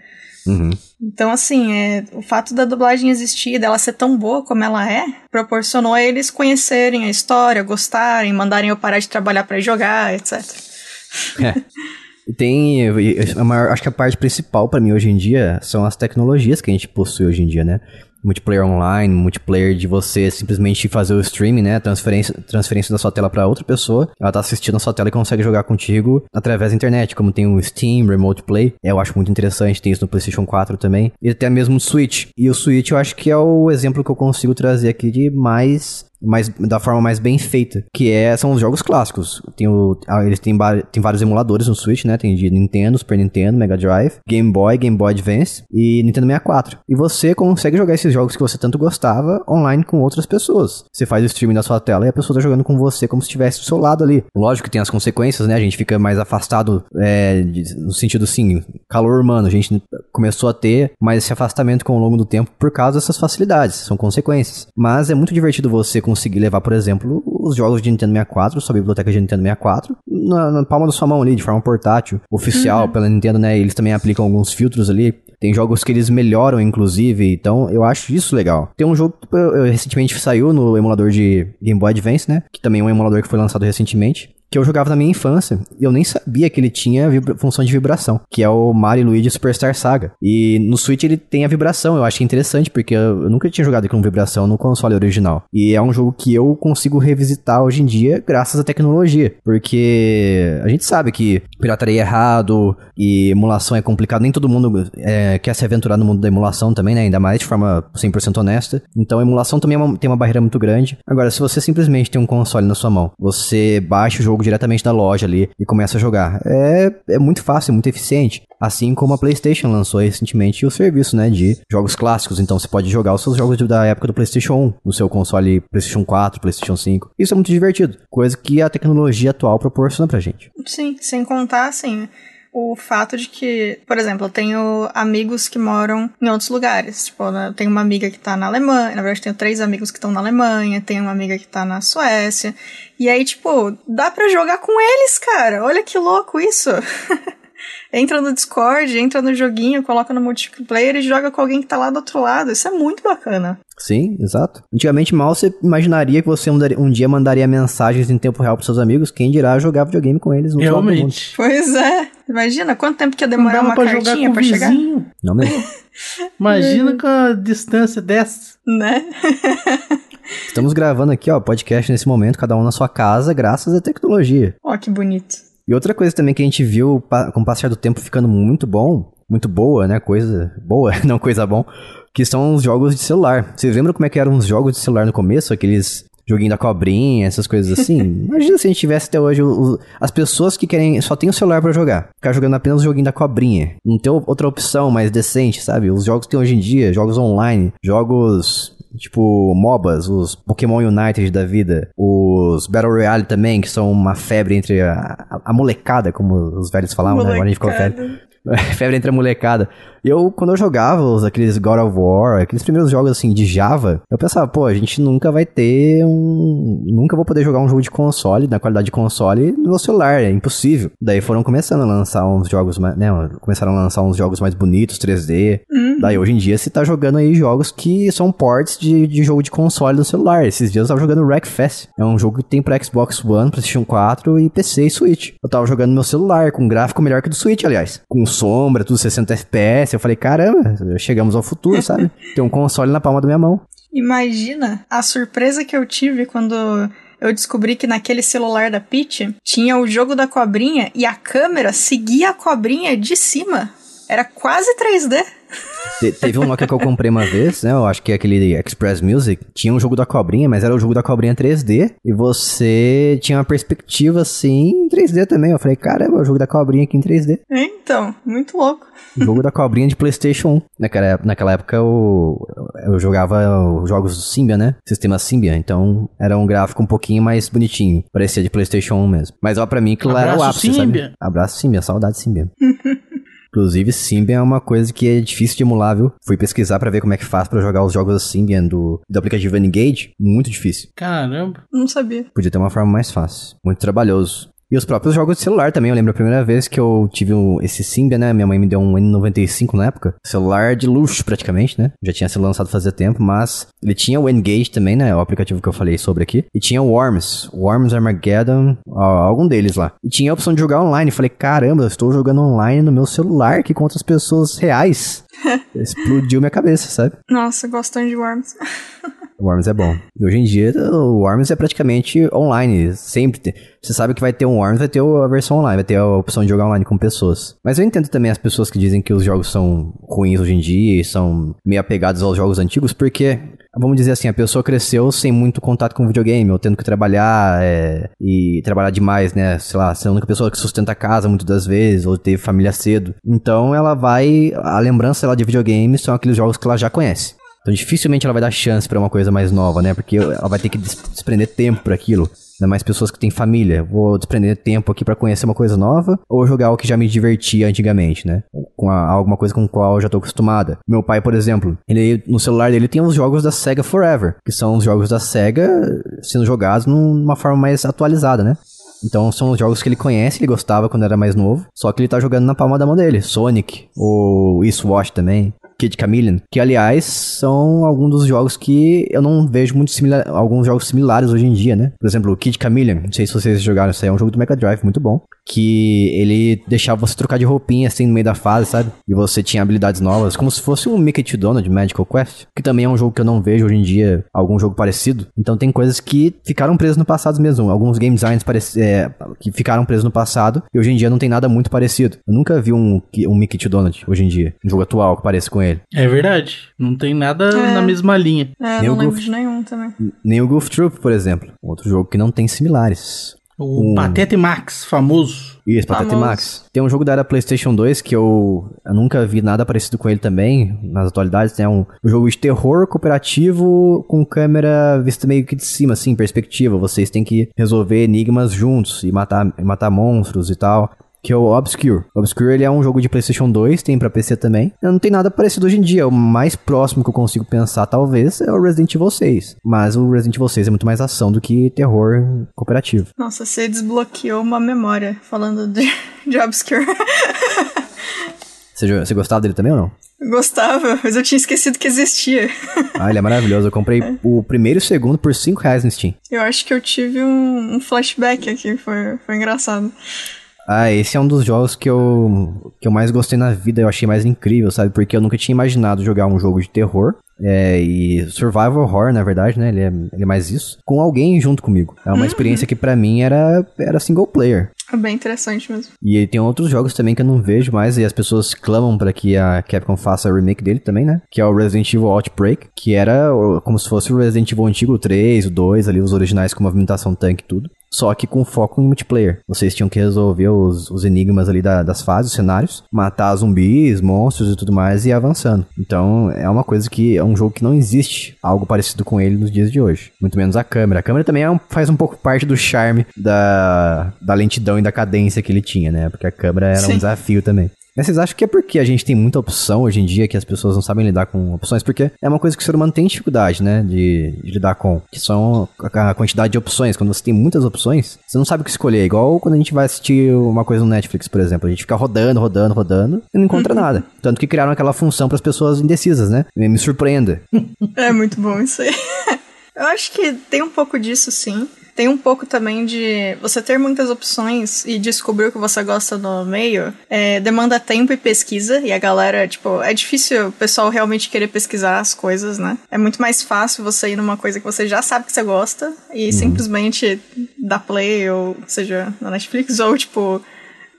Uhum. Então, assim, é, o fato da dublagem existir, dela ser tão boa como ela é, proporcionou a eles conhecerem a história, gostarem, mandarem eu parar de trabalhar para jogar, etc. É. Tem, a maior, acho que a parte principal para mim hoje em dia são as tecnologias que a gente possui hoje em dia, né? multiplayer online, multiplayer de você simplesmente fazer o streaming, né? Transferência, transferência da sua tela para outra pessoa. Ela tá assistindo a sua tela e consegue jogar contigo através da internet, como tem o Steam, Remote Play. Eu acho muito interessante, tem isso no PlayStation 4 também. E até mesmo no Switch. E o Switch eu acho que é o exemplo que eu consigo trazer aqui de mais mais, da forma mais bem feita, que é, são os jogos clássicos. Tem o, eles têm, vários emuladores no Switch, né? Tem de Nintendo, Super Nintendo, Mega Drive, Game Boy, Game Boy Advance e Nintendo 64. E você consegue jogar esses jogos que você tanto gostava online com outras pessoas. Você faz o streaming da sua tela e a pessoa tá jogando com você como se estivesse do seu lado ali. Lógico que tem as consequências, né? A gente fica mais afastado é, de, no sentido assim, calor humano. A gente começou a ter mais esse afastamento com o longo do tempo por causa dessas facilidades. São consequências. Mas é muito divertido você conseguir levar, por exemplo, os jogos de Nintendo 64, sua biblioteca de Nintendo 64, na, na palma da sua mão ali, de forma portátil, oficial uhum. pela Nintendo, né? Eles também aplicam alguns filtros ali. Tem jogos que eles melhoram, inclusive, então eu acho isso legal. Tem um jogo que eu, eu, recentemente saiu no emulador de Game Boy Advance, né? Que também é um emulador que foi lançado recentemente que eu jogava na minha infância e eu nem sabia que ele tinha função de vibração, que é o Mario Luigi Superstar Saga. E no Switch ele tem a vibração, eu acho interessante, porque eu, nunca tinha jogado com vibração no console original. E é um jogo que eu consigo revisitar hoje em dia graças à tecnologia, porque a gente sabe que pirataria é errado e emulação é complicado, nem todo mundo é, quer se aventurar no mundo da emulação também, né? Ainda mais de forma 100% honesta. Então emulação também é uma, tem uma barreira muito grande. Agora, se você simplesmente tem um console na sua mão, você baixa o jogo jogo diretamente da loja ali e começa a jogar. É, é muito fácil, muito eficiente. Assim como a PlayStation lançou recentemente o serviço, né, de jogos clássicos. Então você pode jogar os seus jogos da época do PlayStation 1 no seu console PlayStation 4, PlayStation 5. Isso é muito divertido, coisa que a tecnologia atual proporciona pra gente. Sim, sem contar, assim, o fato de que, por exemplo, eu tenho amigos que moram em outros lugares. Tipo, né, eu tenho uma amiga que tá na Alemanha, na verdade, tenho três amigos que estão na Alemanha, tenho uma amiga que tá na Suécia. E aí, tipo, dá pra jogar com eles, cara. Olha que louco isso. entra no Discord, entra no joguinho, coloca no multiplayer e joga com alguém que tá lá do outro lado. Isso é muito bacana. Sim, exato. Antigamente, mal você imaginaria que você um, dia mandaria mensagens em tempo real pros seus amigos, quem dirá jogar videogame com eles no Realmente. Pois é. Imagina quanto tempo que ia demorar uma pra cartinha jogar com pra chegar. vizinho. Não mesmo. Imagina com a distância dessa. Né? Estamos gravando aqui, ó, podcast nesse momento, cada um na sua casa, graças à tecnologia. Ó, que bonito. E outra coisa também que a gente viu com o passar do tempo ficando muito bom, muito boa, né? Coisa boa, não coisa bom, que são os jogos de celular. Vocês lembram como é que eram os jogos de celular no começo? Aqueles joguinho da cobrinha, essas coisas assim. Imagina se a gente tivesse até hoje o, o, as pessoas que querem só tem o celular para jogar, ficar jogando apenas o joguinho da cobrinha. Não tem outra opção mais decente, sabe? Os jogos que tem hoje em dia, jogos online, jogos tipo MOBAs, os Pokémon United da vida, os Battle Royale também, que são uma febre entre a, a, a molecada, como os velhos falavam, né? Agora a gente ficou febre. febre entre a molecada. Eu, quando eu jogava os, aqueles God of War, aqueles primeiros jogos assim de Java, eu pensava, pô, a gente nunca vai ter um. Nunca vou poder jogar um jogo de console, na qualidade de console, no meu celular, é impossível. Daí foram começando a lançar uns jogos, né? Começaram a lançar uns jogos mais bonitos, 3D. Uhum. Daí hoje em dia você tá jogando aí jogos que são ports de, de jogo de console no celular. Esses dias eu tava jogando Wreckfest. É um jogo que tem pra Xbox One, PlayStation 4 e PC e Switch. Eu tava jogando no meu celular, com gráfico melhor que o do Switch, aliás. Com sombra, tudo 60 FPS eu falei, caramba, chegamos ao futuro, sabe? Tem um console na palma da minha mão. Imagina a surpresa que eu tive quando eu descobri que naquele celular da Peach tinha o jogo da cobrinha e a câmera seguia a cobrinha de cima. Era quase 3D. Te, teve um Nokia que eu comprei uma vez, né? Eu acho que é aquele Express Music. Tinha um jogo da cobrinha, mas era o jogo da cobrinha 3D. E você tinha uma perspectiva assim em 3D também. Eu falei, caramba, é o jogo da cobrinha aqui em 3D. Então, muito louco. O jogo da cobrinha de PlayStation 1. Naquela, naquela época eu, eu jogava os jogos do Symbian, né? Sistema Symbian. Então era um gráfico um pouquinho mais bonitinho. Parecia de PlayStation 1 mesmo. Mas ó, pra mim aquilo era o ápice, Symbian. sabe? Abraço Symbian, saudade Symbian. Inclusive, Symbian é uma coisa que é difícil de emular, viu? Fui pesquisar para ver como é que faz para jogar os jogos Symbian do, do aplicativo N-Gage. Muito difícil. Caramba. Não sabia. Podia ter uma forma mais fácil. Muito trabalhoso. E os próprios jogos de celular também. Eu lembro a primeira vez que eu tive um, esse Symbian, né? Minha mãe me deu um N95 na época. Celular de luxo, praticamente, né? Já tinha sido lançado fazia tempo, mas ele tinha o Engage também, né? O aplicativo que eu falei sobre aqui. E tinha o Worms. Worms Armageddon, ó, algum deles lá. E tinha a opção de jogar online. Falei, caramba, eu estou jogando online no meu celular aqui com outras pessoas reais. Explodiu minha cabeça, sabe? Nossa, gosto de Worms. O Worms é bom. E hoje em dia, o Worms é praticamente online. Sempre. Você sabe que vai ter um Worms, vai ter a versão online, vai ter a opção de jogar online com pessoas. Mas eu entendo também as pessoas que dizem que os jogos são ruins hoje em dia e são meio apegados aos jogos antigos, porque, vamos dizer assim, a pessoa cresceu sem muito contato com videogame, ou tendo que trabalhar é, e trabalhar demais, né? Sei lá, ser a única pessoa que sustenta a casa muitas das vezes, ou teve família cedo. Então ela vai. A lembrança dela de videogame são aqueles jogos que ela já conhece. Então dificilmente ela vai dar chance para uma coisa mais nova, né? Porque ela vai ter que desprender tempo para aquilo. Ainda mais pessoas que têm família. Vou desprender tempo aqui para conhecer uma coisa nova ou jogar algo que já me divertia antigamente, né? Com a, alguma coisa com a qual eu já tô acostumada. Meu pai, por exemplo, ele no celular dele tem os jogos da Sega Forever, que são os jogos da Sega sendo jogados numa forma mais atualizada, né? Então são os jogos que ele conhece, ele gostava quando era mais novo, só que ele tá jogando na palma da mão dele. Sonic, o Eastwatch também. Kid Chameleon, que aliás são alguns dos jogos que eu não vejo muito similar, alguns jogos similares hoje em dia, né? Por exemplo, o Kid Chameleon, não sei se vocês jogaram isso aí, é um jogo do Mega Drive muito bom, que ele deixava você trocar de roupinha assim no meio da fase, sabe? E você tinha habilidades novas, como se fosse um Mickey to Donald Magical Quest, que também é um jogo que eu não vejo hoje em dia algum jogo parecido. Então tem coisas que ficaram presas no passado mesmo, alguns game designs é, que ficaram presos no passado e hoje em dia não tem nada muito parecido. Eu nunca vi um, um Mickey to Donald hoje em dia, um jogo atual que pareça com ele. É verdade. Não tem nada é. na mesma linha. É, nem não lembro Goof, de nenhum também. Nem o Goof Troop, por exemplo. Outro jogo que não tem similares. O um... Patete Max, famoso. Isso, Patete Max. Tem um jogo da era PlayStation 2 que eu, eu, nunca vi nada parecido com ele também, nas atualidades. É um, um, jogo de terror cooperativo com câmera vista meio que de cima, assim, perspectiva. Vocês têm que resolver enigmas juntos e matar, matar monstros e tal. Que é o Obscure. Obscure ele é um jogo de PlayStation 2, tem pra PC também. Não tem nada parecido hoje em dia. O mais próximo que eu consigo pensar, talvez, é o Resident Evil 6. Mas o Resident Evil 6 é muito mais ação do que terror cooperativo. Nossa, você desbloqueou uma memória falando de, de Obscure. Você, você gostava dele também ou não? Gostava, mas eu tinha esquecido que existia. Ah, ele é maravilhoso. Eu comprei é. o primeiro e o segundo por 5 reais no Steam. Eu acho que eu tive um, um flashback aqui, foi, foi engraçado. Ah, esse é um dos jogos que eu, que eu mais gostei na vida, eu achei mais incrível, sabe? Porque eu nunca tinha imaginado jogar um jogo de terror. É, e survival horror, na verdade, né? Ele é, ele é mais isso. Com alguém junto comigo. É uma uhum. experiência que para mim era, era single player. É bem interessante mesmo. E tem outros jogos também que eu não vejo mais e as pessoas clamam para que a Capcom faça o remake dele também, né? Que é o Resident Evil Outbreak, que era como se fosse o Resident Evil antigo, o 3, o 2, ali os originais com movimentação tanque e tudo só que com foco em multiplayer. Vocês tinham que resolver os, os enigmas ali da, das fases, os cenários, matar zumbis, monstros e tudo mais e ir avançando. Então é uma coisa que é um jogo que não existe algo parecido com ele nos dias de hoje. Muito menos a câmera. A câmera também é um, faz um pouco parte do charme da, da lentidão e da cadência que ele tinha, né? Porque a câmera era Sim. um desafio também. Mas vocês acham que é porque a gente tem muita opção hoje em dia que as pessoas não sabem lidar com opções? Porque é uma coisa que o ser humano tem dificuldade, né? De, de lidar com. Que são a quantidade de opções. Quando você tem muitas opções, você não sabe o que escolher. É igual quando a gente vai assistir uma coisa no Netflix, por exemplo. A gente fica rodando, rodando, rodando e não encontra uhum. nada. Tanto que criaram aquela função para as pessoas indecisas, né? Me surpreenda. É muito bom isso aí. Eu acho que tem um pouco disso, sim. Tem um pouco também de você ter muitas opções e descobrir o que você gosta no meio. É, demanda tempo e pesquisa. E a galera, tipo, é difícil o pessoal realmente querer pesquisar as coisas, né? É muito mais fácil você ir numa coisa que você já sabe que você gosta e uhum. simplesmente dar play, ou seja, na Netflix, ou tipo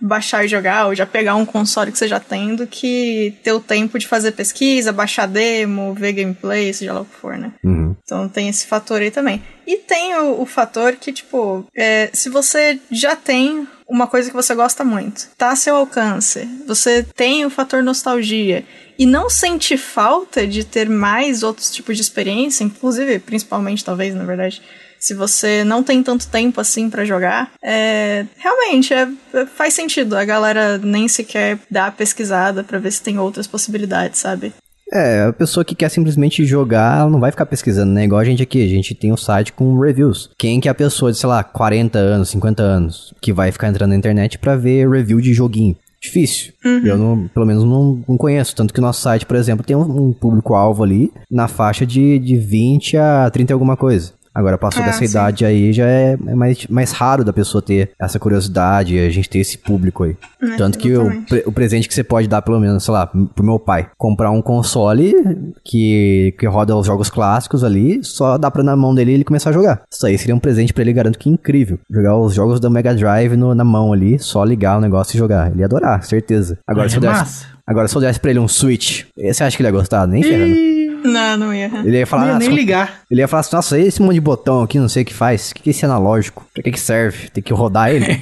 baixar e jogar, ou já pegar um console que você já tem, do que ter o tempo de fazer pesquisa, baixar demo, ver gameplay, seja lá o que for, né? Uhum. Então tem esse fator aí também. E tem o, o fator que, tipo, é, se você já tem uma coisa que você gosta muito, tá a seu alcance, você tem o fator nostalgia e não sente falta de ter mais outros tipos de experiência, inclusive, principalmente, talvez, na verdade, se você não tem tanto tempo assim para jogar, é, realmente é, faz sentido. A galera nem sequer dá a pesquisada para ver se tem outras possibilidades, sabe? É, a pessoa que quer simplesmente jogar, ela não vai ficar pesquisando, né? Igual a gente aqui, a gente tem um site com reviews. Quem que é a pessoa de, sei lá, 40 anos, 50 anos, que vai ficar entrando na internet para ver review de joguinho? Difícil. Uhum. Eu, não, pelo menos, não, não, conheço. Tanto que o nosso site, por exemplo, tem um, um público-alvo ali na faixa de, de 20 a 30 alguma coisa. Agora, passou ah, dessa sim. idade aí, já é, é mais, mais raro da pessoa ter essa curiosidade, a gente ter esse público aí. É, Tanto que o, o, presente que você pode dar, pelo menos, sei lá, pro meu pai, comprar um console que, que roda os jogos clássicos ali, só dá pra na mão dele ele começar a jogar. Isso aí seria um presente para ele, garanto que incrível. Jogar os jogos da Mega Drive no, na mão ali, só ligar o negócio e jogar. Ele ia adorar, certeza. Agora, se eu desse, agora, se eu desse pra ele um Switch, você acha que ele ia gostar? Nem ferrando. Não, não ia. Ele ia falar, não ia nem ligar. Ele ia falar assim, nossa, esse monte de botão aqui, não sei o que faz. O que é esse analógico? Pra que que serve? Tem que rodar ele?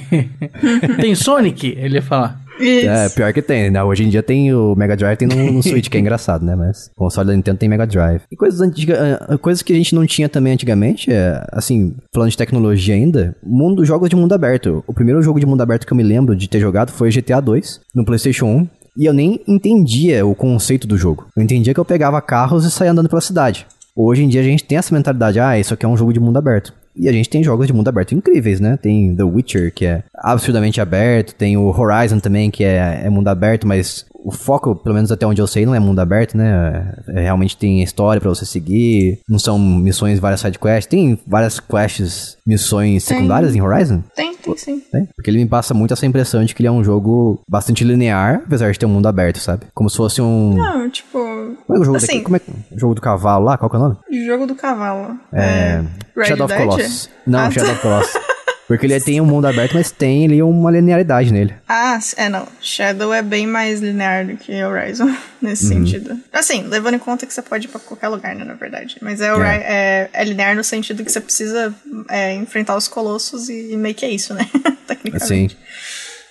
tem Sonic? Ele ia falar. Isso. É, pior que tem, né? Hoje em dia tem o Mega Drive, tem no, no Switch, que é engraçado, né? Mas o console da Nintendo tem Mega Drive. E coisas antigas, ah, coisas que a gente não tinha também antigamente, é, assim, falando de tecnologia ainda, mundo, jogos de mundo aberto. O primeiro jogo de mundo aberto que eu me lembro de ter jogado foi GTA 2, no PlayStation 1. E eu nem entendia o conceito do jogo. Eu entendia que eu pegava carros e saía andando pela cidade. Hoje em dia a gente tem essa mentalidade, ah, isso aqui é um jogo de mundo aberto. E a gente tem jogos de mundo aberto incríveis, né? Tem The Witcher, que é absurdamente aberto, tem o Horizon também, que é, é mundo aberto, mas o foco, pelo menos até onde eu sei, não é mundo aberto, né? É, realmente tem história para você seguir, não são missões, várias sidequests. Tem várias quests, missões tem. secundárias em Horizon? Tem, tem sim. Tem? Porque ele me passa muito essa impressão de que ele é um jogo bastante linear, apesar de ter um mundo aberto, sabe? Como se fosse um... Não, tipo... Como é o jogo assim, daqui? Como é o jogo do cavalo lá? Qual que é o nome? Jogo do cavalo. É... é... Shadow of Colossus. Não, ah, Shadow of Colossus. Porque ele tem um mundo aberto, mas tem ali uma linearidade nele. Ah, é não. Shadow é bem mais linear do que Horizon, nesse uhum. sentido. Assim, levando em conta que você pode ir pra qualquer lugar, né, na verdade. Mas é, é. é, é linear no sentido que você precisa é, enfrentar os colossos e, e meio que é isso, né? Tecnicamente. Sim.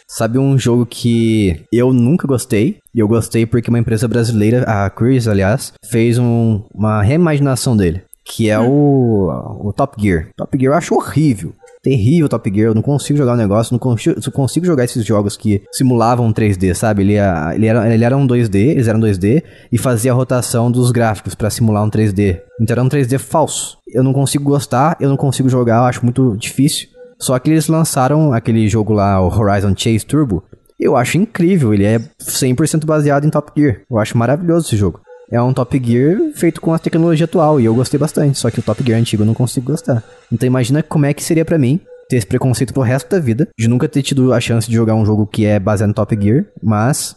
Sabe um jogo que eu nunca gostei? E eu gostei porque uma empresa brasileira, a Chris, aliás, fez um, uma reimaginação dele. Que é hum. o, o Top Gear. Top Gear eu acho horrível. Terrível Top Gear, eu não consigo jogar o negócio, não consigo, não consigo jogar esses jogos que simulavam 3D, sabe? Ele, ele, era, ele era um 2D, eles eram 2D, e fazia a rotação dos gráficos para simular um 3D. Então era um 3D falso. Eu não consigo gostar, eu não consigo jogar, eu acho muito difícil. Só que eles lançaram aquele jogo lá, o Horizon Chase Turbo. Eu acho incrível, ele é 100% baseado em Top Gear. Eu acho maravilhoso esse jogo. É um Top Gear feito com a tecnologia atual e eu gostei bastante, só que o Top Gear antigo eu não consigo gostar. Então imagina como é que seria para mim ter esse preconceito pro resto da vida, de nunca ter tido a chance de jogar um jogo que é baseado no Top Gear, mas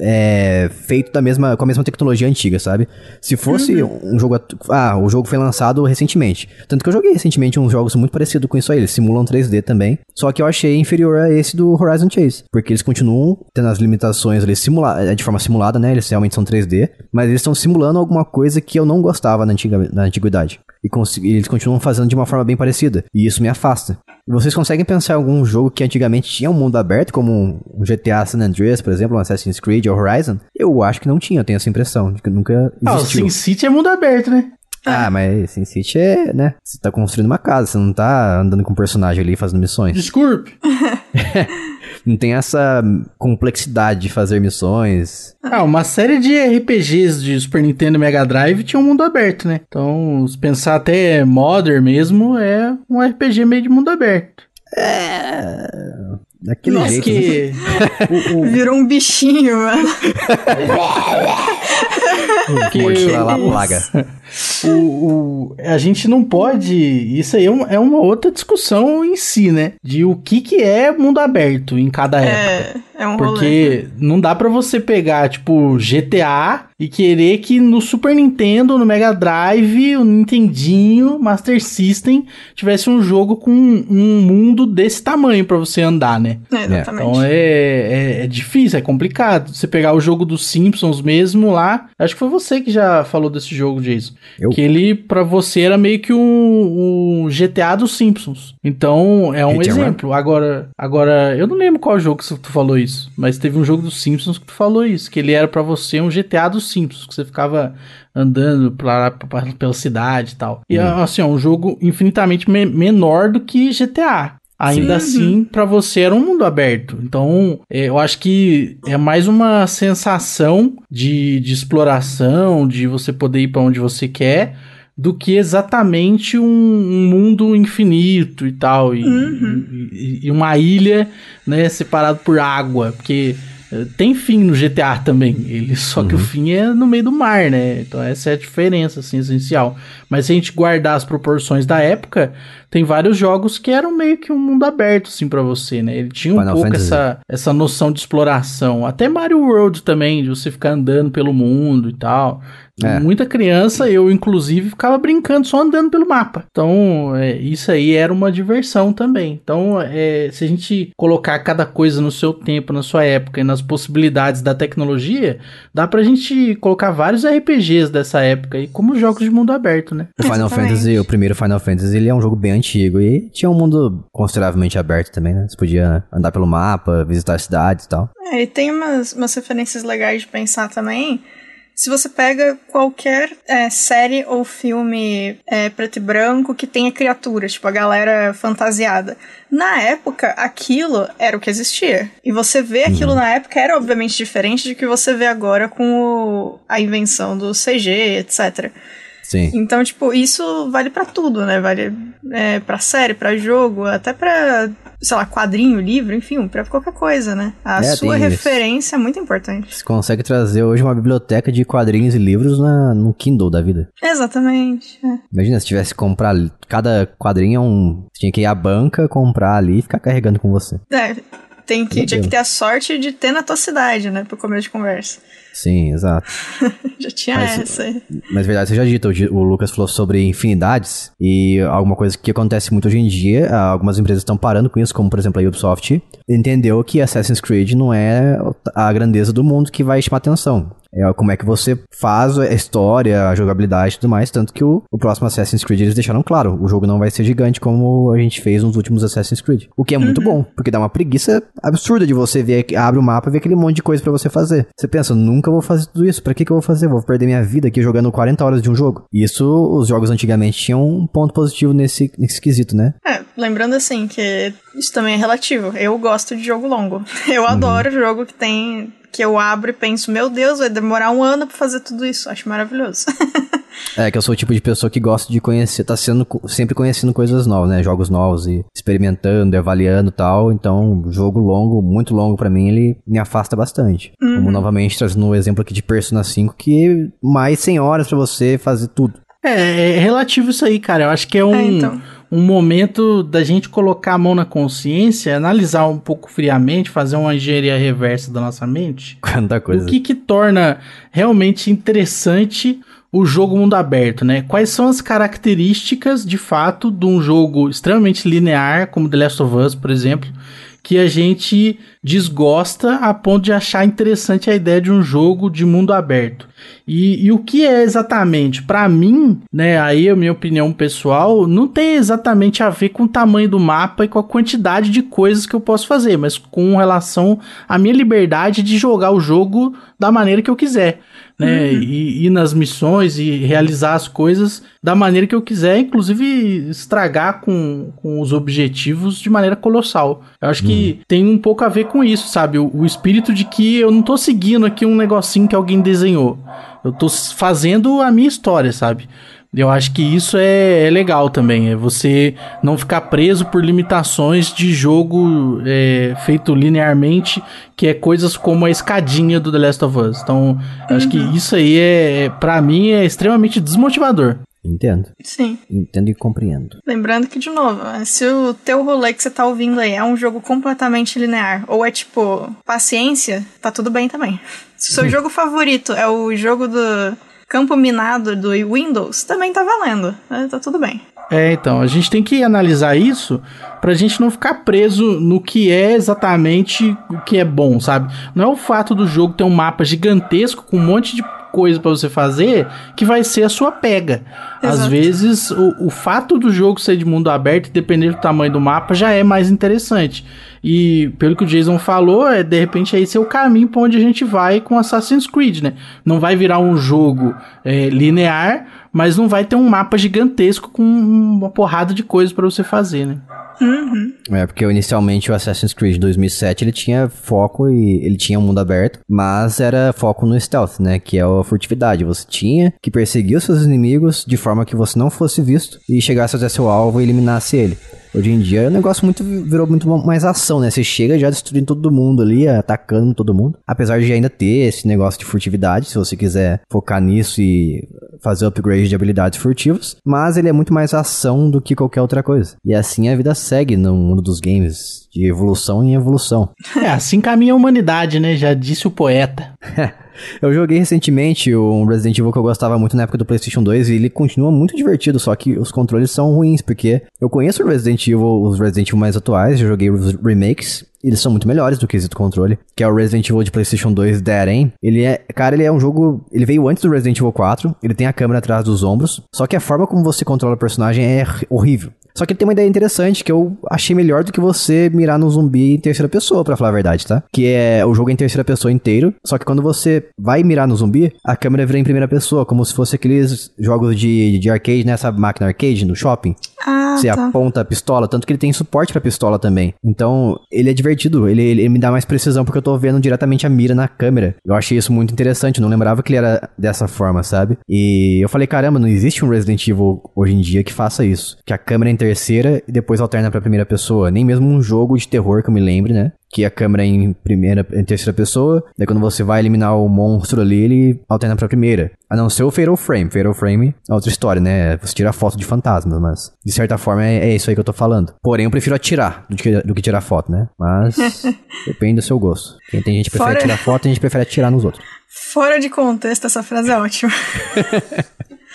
é, feito da mesma, com a mesma tecnologia antiga, sabe? Se fosse uhum. um jogo. Ah, o jogo foi lançado recentemente. Tanto que eu joguei recentemente uns jogos muito parecidos com isso aí. Eles simulam 3D também. Só que eu achei inferior a esse do Horizon Chase. Porque eles continuam tendo as limitações ali simula é, de forma simulada, né? Eles realmente são 3D. Mas eles estão simulando alguma coisa que eu não gostava na, antiga, na antiguidade. E eles continuam fazendo de uma forma bem parecida. E isso me afasta. E vocês conseguem pensar em algum jogo que antigamente tinha um mundo aberto, como um GTA San Andreas, por exemplo, um Assassin's Creed ou Horizon? Eu acho que não tinha, eu tenho essa impressão, de que nunca existiu. Ah, o Sin City é mundo aberto, né? Ah, mas Sin City é, né? Você tá construindo uma casa, você não tá andando com um personagem ali fazendo missões. Desculpe. não tem essa complexidade de fazer missões. Ah, uma série de RPGs de Super Nintendo e Mega Drive tinha um mundo aberto, né? Então, se pensar até Modern mesmo, é um RPG meio de mundo aberto. É. Daquele Nossa, jeito. Que... o, o... Virou um bichinho, mano. que... lá, plaga. O, o, a gente não pode. Isso aí é, um, é, uma outra discussão em si, né? De o que, que é mundo aberto em cada é, época. É um Porque rolê. não dá para você pegar, tipo, GTA e querer que no Super Nintendo, no Mega Drive, o Nintendinho, Master System, tivesse um jogo com um mundo desse tamanho para você andar, né? É, exatamente. Então é, é, é, difícil, é complicado. Você pegar o jogo dos Simpsons mesmo lá, acho que foi você que já falou desse jogo, Jason. Eu? Que ele, para você, era meio que um, um, GTA dos Simpsons. Então, é um exemplo. Agora, agora, eu não lembro qual jogo que tu falou isso, mas teve um jogo dos Simpsons que tu falou isso, que ele era para você um GTA dos simples, que você ficava andando pra, pra, pela cidade e tal. E hum. assim, é um jogo infinitamente me menor do que GTA. Ainda Sim. assim, para você era um mundo aberto. Então, é, eu acho que é mais uma sensação de, de exploração, de você poder ir para onde você quer, do que exatamente um, um mundo infinito e tal. E, uhum. e, e, uma ilha, né, separado por água. Porque tem fim no GTA também, ele só uhum. que o uhum. fim é no meio do mar, né? Então essa é a diferença assim essencial. Mas se a gente guardar as proporções da época, tem vários jogos que eram meio que um mundo aberto assim para você, né? Ele tinha um Final pouco essa essa noção de exploração. Até Mario World também, de você ficar andando pelo mundo e tal. É. Muita criança, eu inclusive, ficava brincando só andando pelo mapa. Então, é, isso aí era uma diversão também. Então, é, se a gente colocar cada coisa no seu tempo, na sua época e nas possibilidades da tecnologia, dá pra gente colocar vários RPGs dessa época aí como jogos de mundo aberto, né? O Final Fantasy, o primeiro Final Fantasy, ele é um jogo bem antigo e tinha um mundo consideravelmente aberto também, né? Você podia andar pelo mapa, visitar cidades e tal. É, e tem umas, umas referências legais de pensar também se você pega qualquer é, série ou filme é, preto e branco que tenha criaturas, tipo a galera fantasiada, na época aquilo era o que existia. E você vê aquilo uhum. na época era obviamente diferente do que você vê agora com o, a invenção do CG, etc. Sim. Então, tipo, isso vale para tudo, né? Vale é, pra série, para jogo, até pra, sei lá, quadrinho, livro, enfim, pra qualquer coisa, né? A é, sua referência isso. é muito importante. Você consegue trazer hoje uma biblioteca de quadrinhos e livros na, no Kindle da vida. Exatamente. É. Imagina se tivesse que comprar cada quadrinho é um. Você tinha que ir à banca, comprar ali e ficar carregando com você. É, tem que, tinha que ter a sorte de ter na tua cidade, né? Pro começo de conversa. Sim, exato. já tinha mas, essa aí. Mas verdade, você já dito, o Lucas falou sobre infinidades e alguma coisa que acontece muito hoje em dia, algumas empresas estão parando com isso, como por exemplo a Ubisoft, entendeu que Assassin's Creed não é a grandeza do mundo que vai chamar atenção. É como é que você faz a história, a jogabilidade e tudo mais. Tanto que o, o próximo Assassin's Creed eles deixaram claro: o jogo não vai ser gigante como a gente fez nos últimos Assassin's Creed. O que é muito uhum. bom, porque dá uma preguiça absurda de você ver, abre o mapa e ver aquele monte de coisa para você fazer. Você pensa, nunca vou fazer tudo isso, pra que, que eu vou fazer? Vou perder minha vida aqui jogando 40 horas de um jogo. Isso, os jogos antigamente tinham um ponto positivo nesse, nesse quesito, né? É, lembrando assim que isso também é relativo. Eu gosto de jogo longo. Eu uhum. adoro jogo que tem que eu abro e penso, meu Deus, vai demorar um ano para fazer tudo isso. Acho maravilhoso. é, que eu sou o tipo de pessoa que gosta de conhecer, tá sendo sempre conhecendo coisas novas, né? Jogos novos e experimentando, avaliando e tal. Então, jogo longo, muito longo para mim, ele me afasta bastante. Uhum. Como novamente trazendo o exemplo aqui de Persona 5, que mais 100 horas para você fazer tudo. É, é relativo isso aí, cara. Eu acho que é um. É, então um momento da gente colocar a mão na consciência, analisar um pouco friamente, fazer uma engenharia reversa da nossa mente. Quanta coisa. O que que torna realmente interessante o jogo mundo aberto, né? Quais são as características, de fato, de um jogo extremamente linear, como The Last of Us, por exemplo, que a gente desgosta a ponto de achar interessante a ideia de um jogo de mundo aberto. E, e o que é exatamente? Para mim, né, aí a minha opinião pessoal, não tem exatamente a ver com o tamanho do mapa e com a quantidade de coisas que eu posso fazer, mas com relação à minha liberdade de jogar o jogo da maneira que eu quiser né? Uhum. E ir nas missões e realizar as coisas da maneira que eu quiser, inclusive estragar com, com os objetivos de maneira colossal. Eu acho uhum. que tem um pouco a ver com isso, sabe? O, o espírito de que eu não tô seguindo aqui um negocinho que alguém desenhou. Eu tô fazendo a minha história, sabe? Eu acho que isso é, é, legal também, é você não ficar preso por limitações de jogo é, feito linearmente, que é coisas como a escadinha do The Last of Us. Então, uhum. acho que uhum. isso aí é, é para mim, é extremamente desmotivador. Entendo. Sim. Entendo e compreendo. Lembrando que, de novo, se o teu rolê que você tá ouvindo aí é um jogo completamente linear, ou é tipo paciência, tá tudo bem também. Se o seu jogo favorito é o jogo do campo minado do Windows, também tá valendo. Né? Tá tudo bem. É, então, a gente tem que analisar isso pra gente não ficar preso no que é exatamente o que é bom, sabe? Não é o fato do jogo ter um mapa gigantesco com um monte de coisa para você fazer que vai ser a sua pega. Exato. Às vezes, o, o fato do jogo ser de mundo aberto, dependendo do tamanho do mapa, já é mais interessante. E pelo que o Jason falou, é de repente esse é o caminho para onde a gente vai com Assassin's Creed, né? Não vai virar um jogo é, linear, mas não vai ter um mapa gigantesco com uma porrada de coisas para você fazer, né? Uhum. É, porque inicialmente o Assassin's Creed 2007 ele tinha foco e ele tinha um mundo aberto, mas era foco no stealth, né? Que é a furtividade. Você tinha que perseguir os seus inimigos de forma que você não fosse visto e chegasse até seu alvo e eliminasse ele. Hoje em dia o negócio muito virou muito mais ação, né? Você chega já destruindo todo mundo ali, atacando todo mundo. Apesar de ainda ter esse negócio de furtividade, se você quiser focar nisso e fazer upgrade de habilidades furtivas, mas ele é muito mais ação do que qualquer outra coisa. E assim a vida segue no mundo dos games, de evolução em evolução. É, assim caminha a humanidade, né? Já disse o poeta. Eu joguei recentemente um Resident Evil que eu gostava muito na época do PlayStation 2 e ele continua muito divertido, só que os controles são ruins, porque eu conheço o Resident Evil, os Resident Evil mais atuais, eu joguei os remakes, eles são muito melhores do que esse controle, que é o Resident Evil de PlayStation 2 Dead End. Ele é, cara, ele é um jogo, ele veio antes do Resident Evil 4, ele tem a câmera atrás dos ombros, só que a forma como você controla o personagem é horrível. Só que ele tem uma ideia interessante que eu achei melhor do que você mirar no zumbi em terceira pessoa, para falar a verdade, tá? Que é o jogo em terceira pessoa inteiro, só que quando você vai mirar no zumbi, a câmera vira em primeira pessoa, como se fosse aqueles jogos de, de arcade, nessa né? máquina arcade no shopping. Ah, você tá. aponta a pistola, tanto que ele tem suporte pra pistola também. Então, ele é divertido, ele, ele, me dá mais precisão porque eu tô vendo diretamente a mira na câmera. Eu achei isso muito interessante, não lembrava que ele era dessa forma, sabe? E eu falei, caramba, não existe um Resident Evil hoje em dia que faça isso. Que a câmera é em terceira e depois alterna pra primeira pessoa. Nem mesmo um jogo de terror que eu me lembre, né? Que a câmera é em primeira, em terceira pessoa, daí quando você vai eliminar o monstro ali, ele alterna pra primeira. A não ser o Fatal Frame. Fatal Frame é outra história, né? Você tira foto de fantasmas, mas de certa forma é, é isso aí que eu tô falando. Porém, eu prefiro atirar do que, do que tirar foto, né? Mas depende do seu gosto. Quem tem gente que prefere Fora... tirar foto, tem gente que prefere atirar nos outros. Fora de contexto, essa frase é ótima.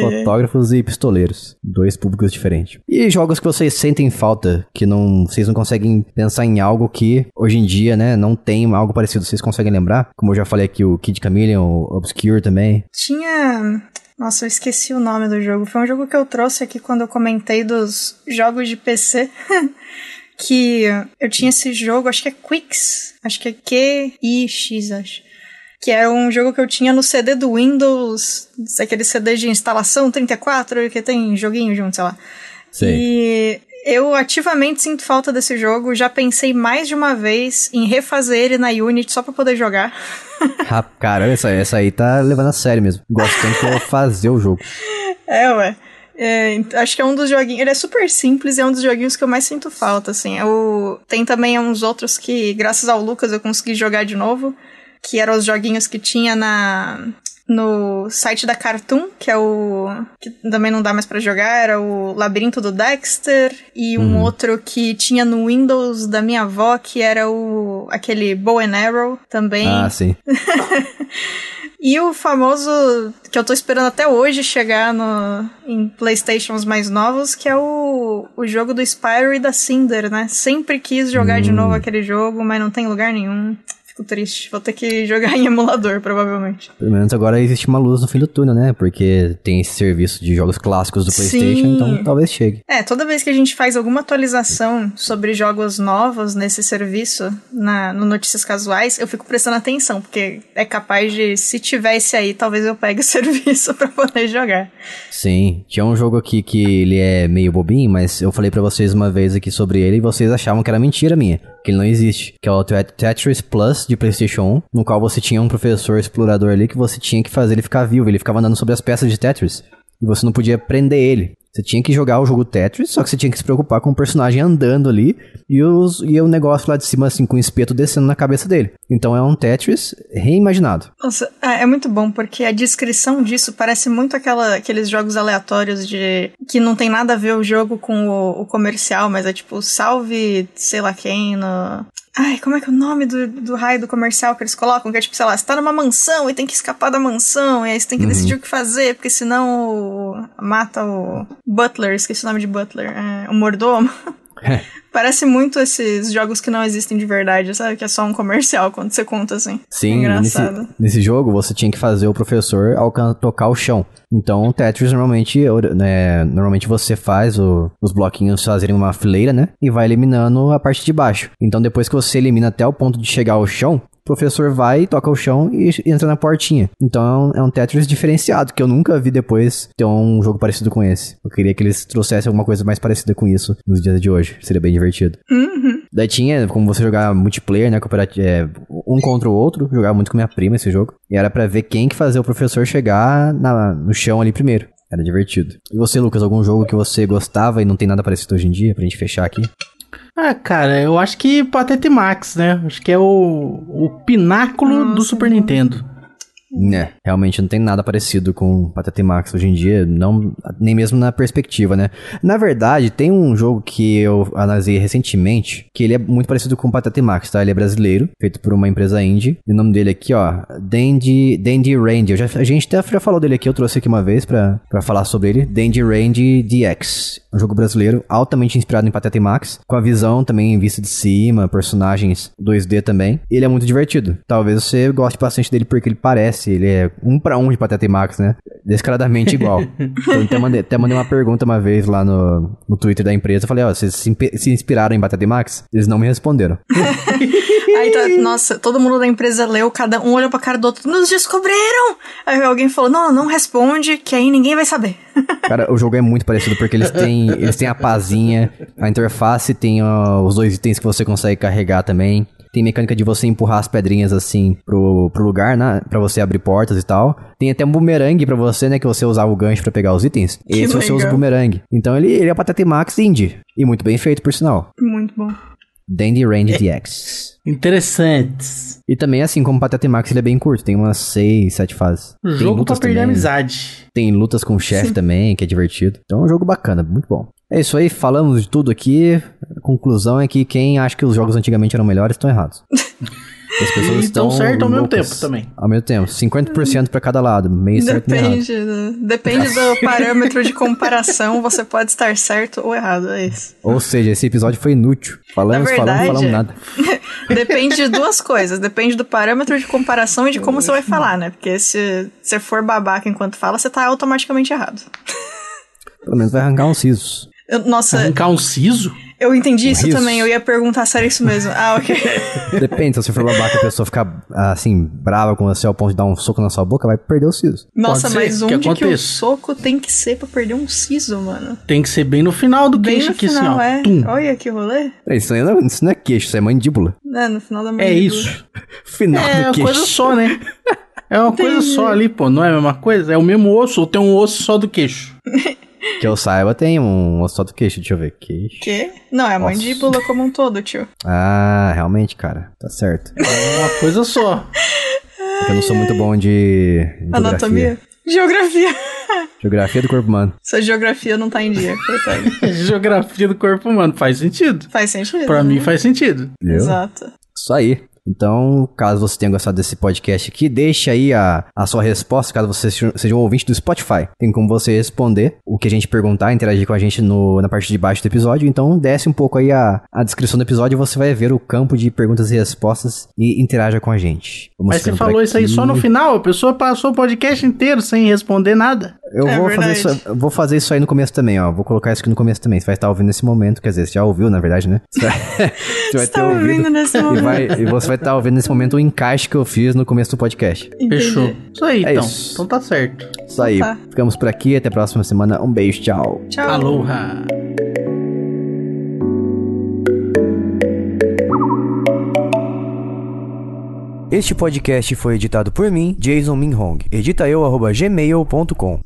Fotógrafos e pistoleiros. Dois públicos diferentes. E jogos que vocês sentem falta, que não, vocês não conseguem pensar em algo que hoje em dia, né, não tem algo parecido. Vocês conseguem lembrar? Como eu já falei aqui, o Kid Chameleon, o Obscure também. Tinha. Nossa, eu esqueci o nome do jogo. Foi um jogo que eu trouxe aqui quando eu comentei dos jogos de PC. que eu tinha esse jogo, acho que é Quix. Acho que é Q-I-X, acho que era um jogo que eu tinha no CD do Windows, aquele CD de instalação 34, que tem joguinho junto, sei lá. Sim. E eu ativamente sinto falta desse jogo, já pensei mais de uma vez em refazer ele na Unity só pra poder jogar. ah, cara, essa, essa aí tá levando a sério mesmo. Que eu vou fazer o jogo. É, ué. É, acho que é um dos joguinhos. Ele é super simples e é um dos joguinhos que eu mais sinto falta, assim. Eu, tem também uns outros que, graças ao Lucas, eu consegui jogar de novo que eram os joguinhos que tinha na no site da Cartoon, que é o que também não dá mais para jogar, era o Labirinto do Dexter e um uhum. outro que tinha no Windows da minha avó, que era o aquele Bow and Arrow também. Ah, sim. E o famoso que eu tô esperando até hoje chegar no, em Playstations mais novos, que é o, o jogo do Spyro e da Cinder, né? Sempre quis jogar hum. de novo aquele jogo, mas não tem lugar nenhum fico triste. Vou ter que jogar em emulador, provavelmente. Pelo menos agora existe uma luz no fim do túnel, né? Porque tem esse serviço de jogos clássicos do PlayStation, Sim. então talvez chegue. É, toda vez que a gente faz alguma atualização sobre jogos novos nesse serviço, na, no Notícias Casuais, eu fico prestando atenção, porque é capaz de, se tivesse aí, talvez eu pegue o serviço para poder jogar. Sim, tinha um jogo aqui que ele é meio bobinho, mas eu falei para vocês uma vez aqui sobre ele e vocês achavam que era mentira minha que ele não existe, que é o Tetris Plus de PlayStation 1, no qual você tinha um professor explorador ali que você tinha que fazer ele ficar vivo, ele ficava andando sobre as peças de Tetris. E você não podia prender ele. Você tinha que jogar o jogo Tetris, só que você tinha que se preocupar com o personagem andando ali e, os, e o negócio lá de cima, assim, com o espeto descendo na cabeça dele. Então é um Tetris reimaginado. Nossa, é, é muito bom, porque a descrição disso parece muito aquela, aqueles jogos aleatórios de. que não tem nada a ver o jogo com o, o comercial, mas é tipo, salve sei lá quem no. Ai, como é que é o nome do, do raio do comercial que eles colocam? Que é tipo, sei lá, você tá numa mansão e tem que escapar da mansão, e aí você tem que uhum. decidir o que fazer, porque senão mata o Butler, esqueci o nome de Butler, é, o mordomo. É. Parece muito esses jogos que não existem de verdade, sabe? Que é só um comercial quando você conta assim. Sim, é engraçado. Nesse, nesse, jogo você tinha que fazer o professor tocar o chão. Então, o Tetris normalmente, né, normalmente você faz o, os bloquinhos fazerem uma fileira, né? E vai eliminando a parte de baixo. Então, depois que você elimina até o ponto de chegar ao chão, professor vai, toca o chão e entra na portinha. Então é um, é um Tetris diferenciado, que eu nunca vi depois ter um jogo parecido com esse. Eu queria que eles trouxessem alguma coisa mais parecida com isso nos dias de hoje. Seria bem divertido. Uhum. Daí tinha como você jogar multiplayer, né? Cooperativo, é, um contra o outro. Jogava muito com minha prima esse jogo. E era para ver quem que fazia o professor chegar na, no chão ali primeiro. Era divertido. E você, Lucas, algum jogo que você gostava e não tem nada parecido hoje em dia, pra gente fechar aqui? Ah, cara, eu acho que Patete Max, né? Acho que é o, o pináculo Nossa, do Super Nintendo. Né, realmente não tem nada parecido com Patete Max hoje em dia, não, nem mesmo na perspectiva, né? Na verdade, tem um jogo que eu analisei recentemente, que ele é muito parecido com Patete Max, tá? Ele é brasileiro, feito por uma empresa indie, e o nome dele aqui, ó, Dandy, Dandy Range. Já, a gente até já falou dele aqui, eu trouxe aqui uma vez pra, pra falar sobre ele, Dandy Range DX. Um jogo brasileiro, altamente inspirado em Patete Max, com a visão também em vista de cima, personagens 2D também. Ele é muito divertido. Talvez você goste bastante dele porque ele parece, ele é um para um de Pateta e Max, né? Descaradamente igual. então, até mandei, até mandei uma pergunta uma vez lá no, no Twitter da empresa. Falei, ó, oh, vocês se, se inspiraram em Pateta e Max? Eles não me responderam. Aí tá, nossa, todo mundo da empresa leu, cada um olhou pra cara do outro, nos descobriram! Aí alguém falou, não, não responde, que aí ninguém vai saber. Cara, o jogo é muito parecido, porque eles têm, eles têm a pazinha, a interface tem ó, os dois itens que você consegue carregar também. Tem mecânica de você empurrar as pedrinhas assim pro, pro lugar, né? Pra você abrir portas e tal. Tem até um boomerang pra você, né? Que você usava o gancho pra pegar os itens. Que Esse legal. você usa o boomerang. Então ele, ele é Patete Max Indie. E muito bem feito, por sinal. Muito bom. Dandy Range é. DX. Interessantes. E também, assim como Patete Max, ele é bem curto. Tem umas 6, 7 fases. Jogo pra perder também. amizade. Tem lutas com o chefe também, que é divertido. Então é um jogo bacana, muito bom. É isso aí, falamos de tudo aqui. A conclusão é que quem acha que os jogos antigamente eram melhores estão errados. As pessoas E estão tão certo ao mesmo tempo também. Ao mesmo tempo, 50% pra cada lado, meio certo e meio errado. Depende, do- depende do parâmetro de comparação, você pode estar certo ou errado, é isso. Ou seja, esse episódio foi inútil. Falamos, Na falamos, verdade, falamos nada. Depende de duas coisas. Depende do parâmetro de comparação e de como você vai falar, né? Porque se você for babaca enquanto fala, você tá automaticamente errado. Pelo menos vai arrancar uns sisos. Eu- nossa, Arrancar um siso? eu entendi isso riso. também. Eu ia perguntar se era isso mesmo. Ah, ok. Depende, se você for babaca e a pessoa ficar, assim, brava com você ao ponto de dar um soco na sua boca, vai perder os sisos. Nossa, Pode ser, mas que onde que, o aconteça. soco tem que ser pra perder um siso, mano? Tem que ser bem no final do Bem queixo aqui, final, assim, ó. é. Tum. Olha que rolê. Isso, aí não, isso não é queixo, isso é mandíbula. É, no final da É mandíbula. isso. Final É do uma queixo. coisa só, né? É uma coisa Entendi. só ali, pô. Não é a mesma coisa? É o mesmo osso ou tem um osso só do queixo? Que eu saiba, tem um osso só do queixo, deixa eu ver. Queixo. Que? Não, é a mandíbula como um todo, tio. Ah, realmente, cara, tá certo. É uma coisa só. Porque eu não sou muito bom de de Anatomia? Geografia. Geografia do corpo humano. Sua geografia não tá em dia, coitado. Geografia do corpo humano faz sentido. Faz sentido. Pra né? mim faz sentido. Viu? Exato. Isso aí. Então, caso você tenha gostado desse podcast aqui, deixe aí a, a sua resposta, caso você seja um ouvinte do Spotify. Tem como você responder o que a gente perguntar, interagir com a gente no, na parte de baixo do episódio. Então, desce um pouco aí a, a descrição do episódio e você vai ver o campo de perguntas e respostas e interaja com a gente. Vamos Mas você falou isso aí só no final. A pessoa passou o podcast inteiro sem responder nada. Eu É vou, fazer isso, eu vou fazer isso aí no começo também, ó. Vou colocar isso aqui no começo também. Você vai estar ouvindo nesse momento, quer dizer, você já ouviu, na verdade, né? Você vai, você vai Você tá ouvindo nesse E, momento. vai- e você vai estar ouvindo nesse momento o encaixe que eu fiz no começo do podcast. Entendi. Fechou. Isso aí, É então. isso. Então tá certo. Isso aí. Tá. Ficamos por aqui. Até a próxima semana. Um beijo. Tchau. Tchau. Aloha. Este podcast foi editado por mim, Jason Minhong. Edita eu, arroba gmail.com.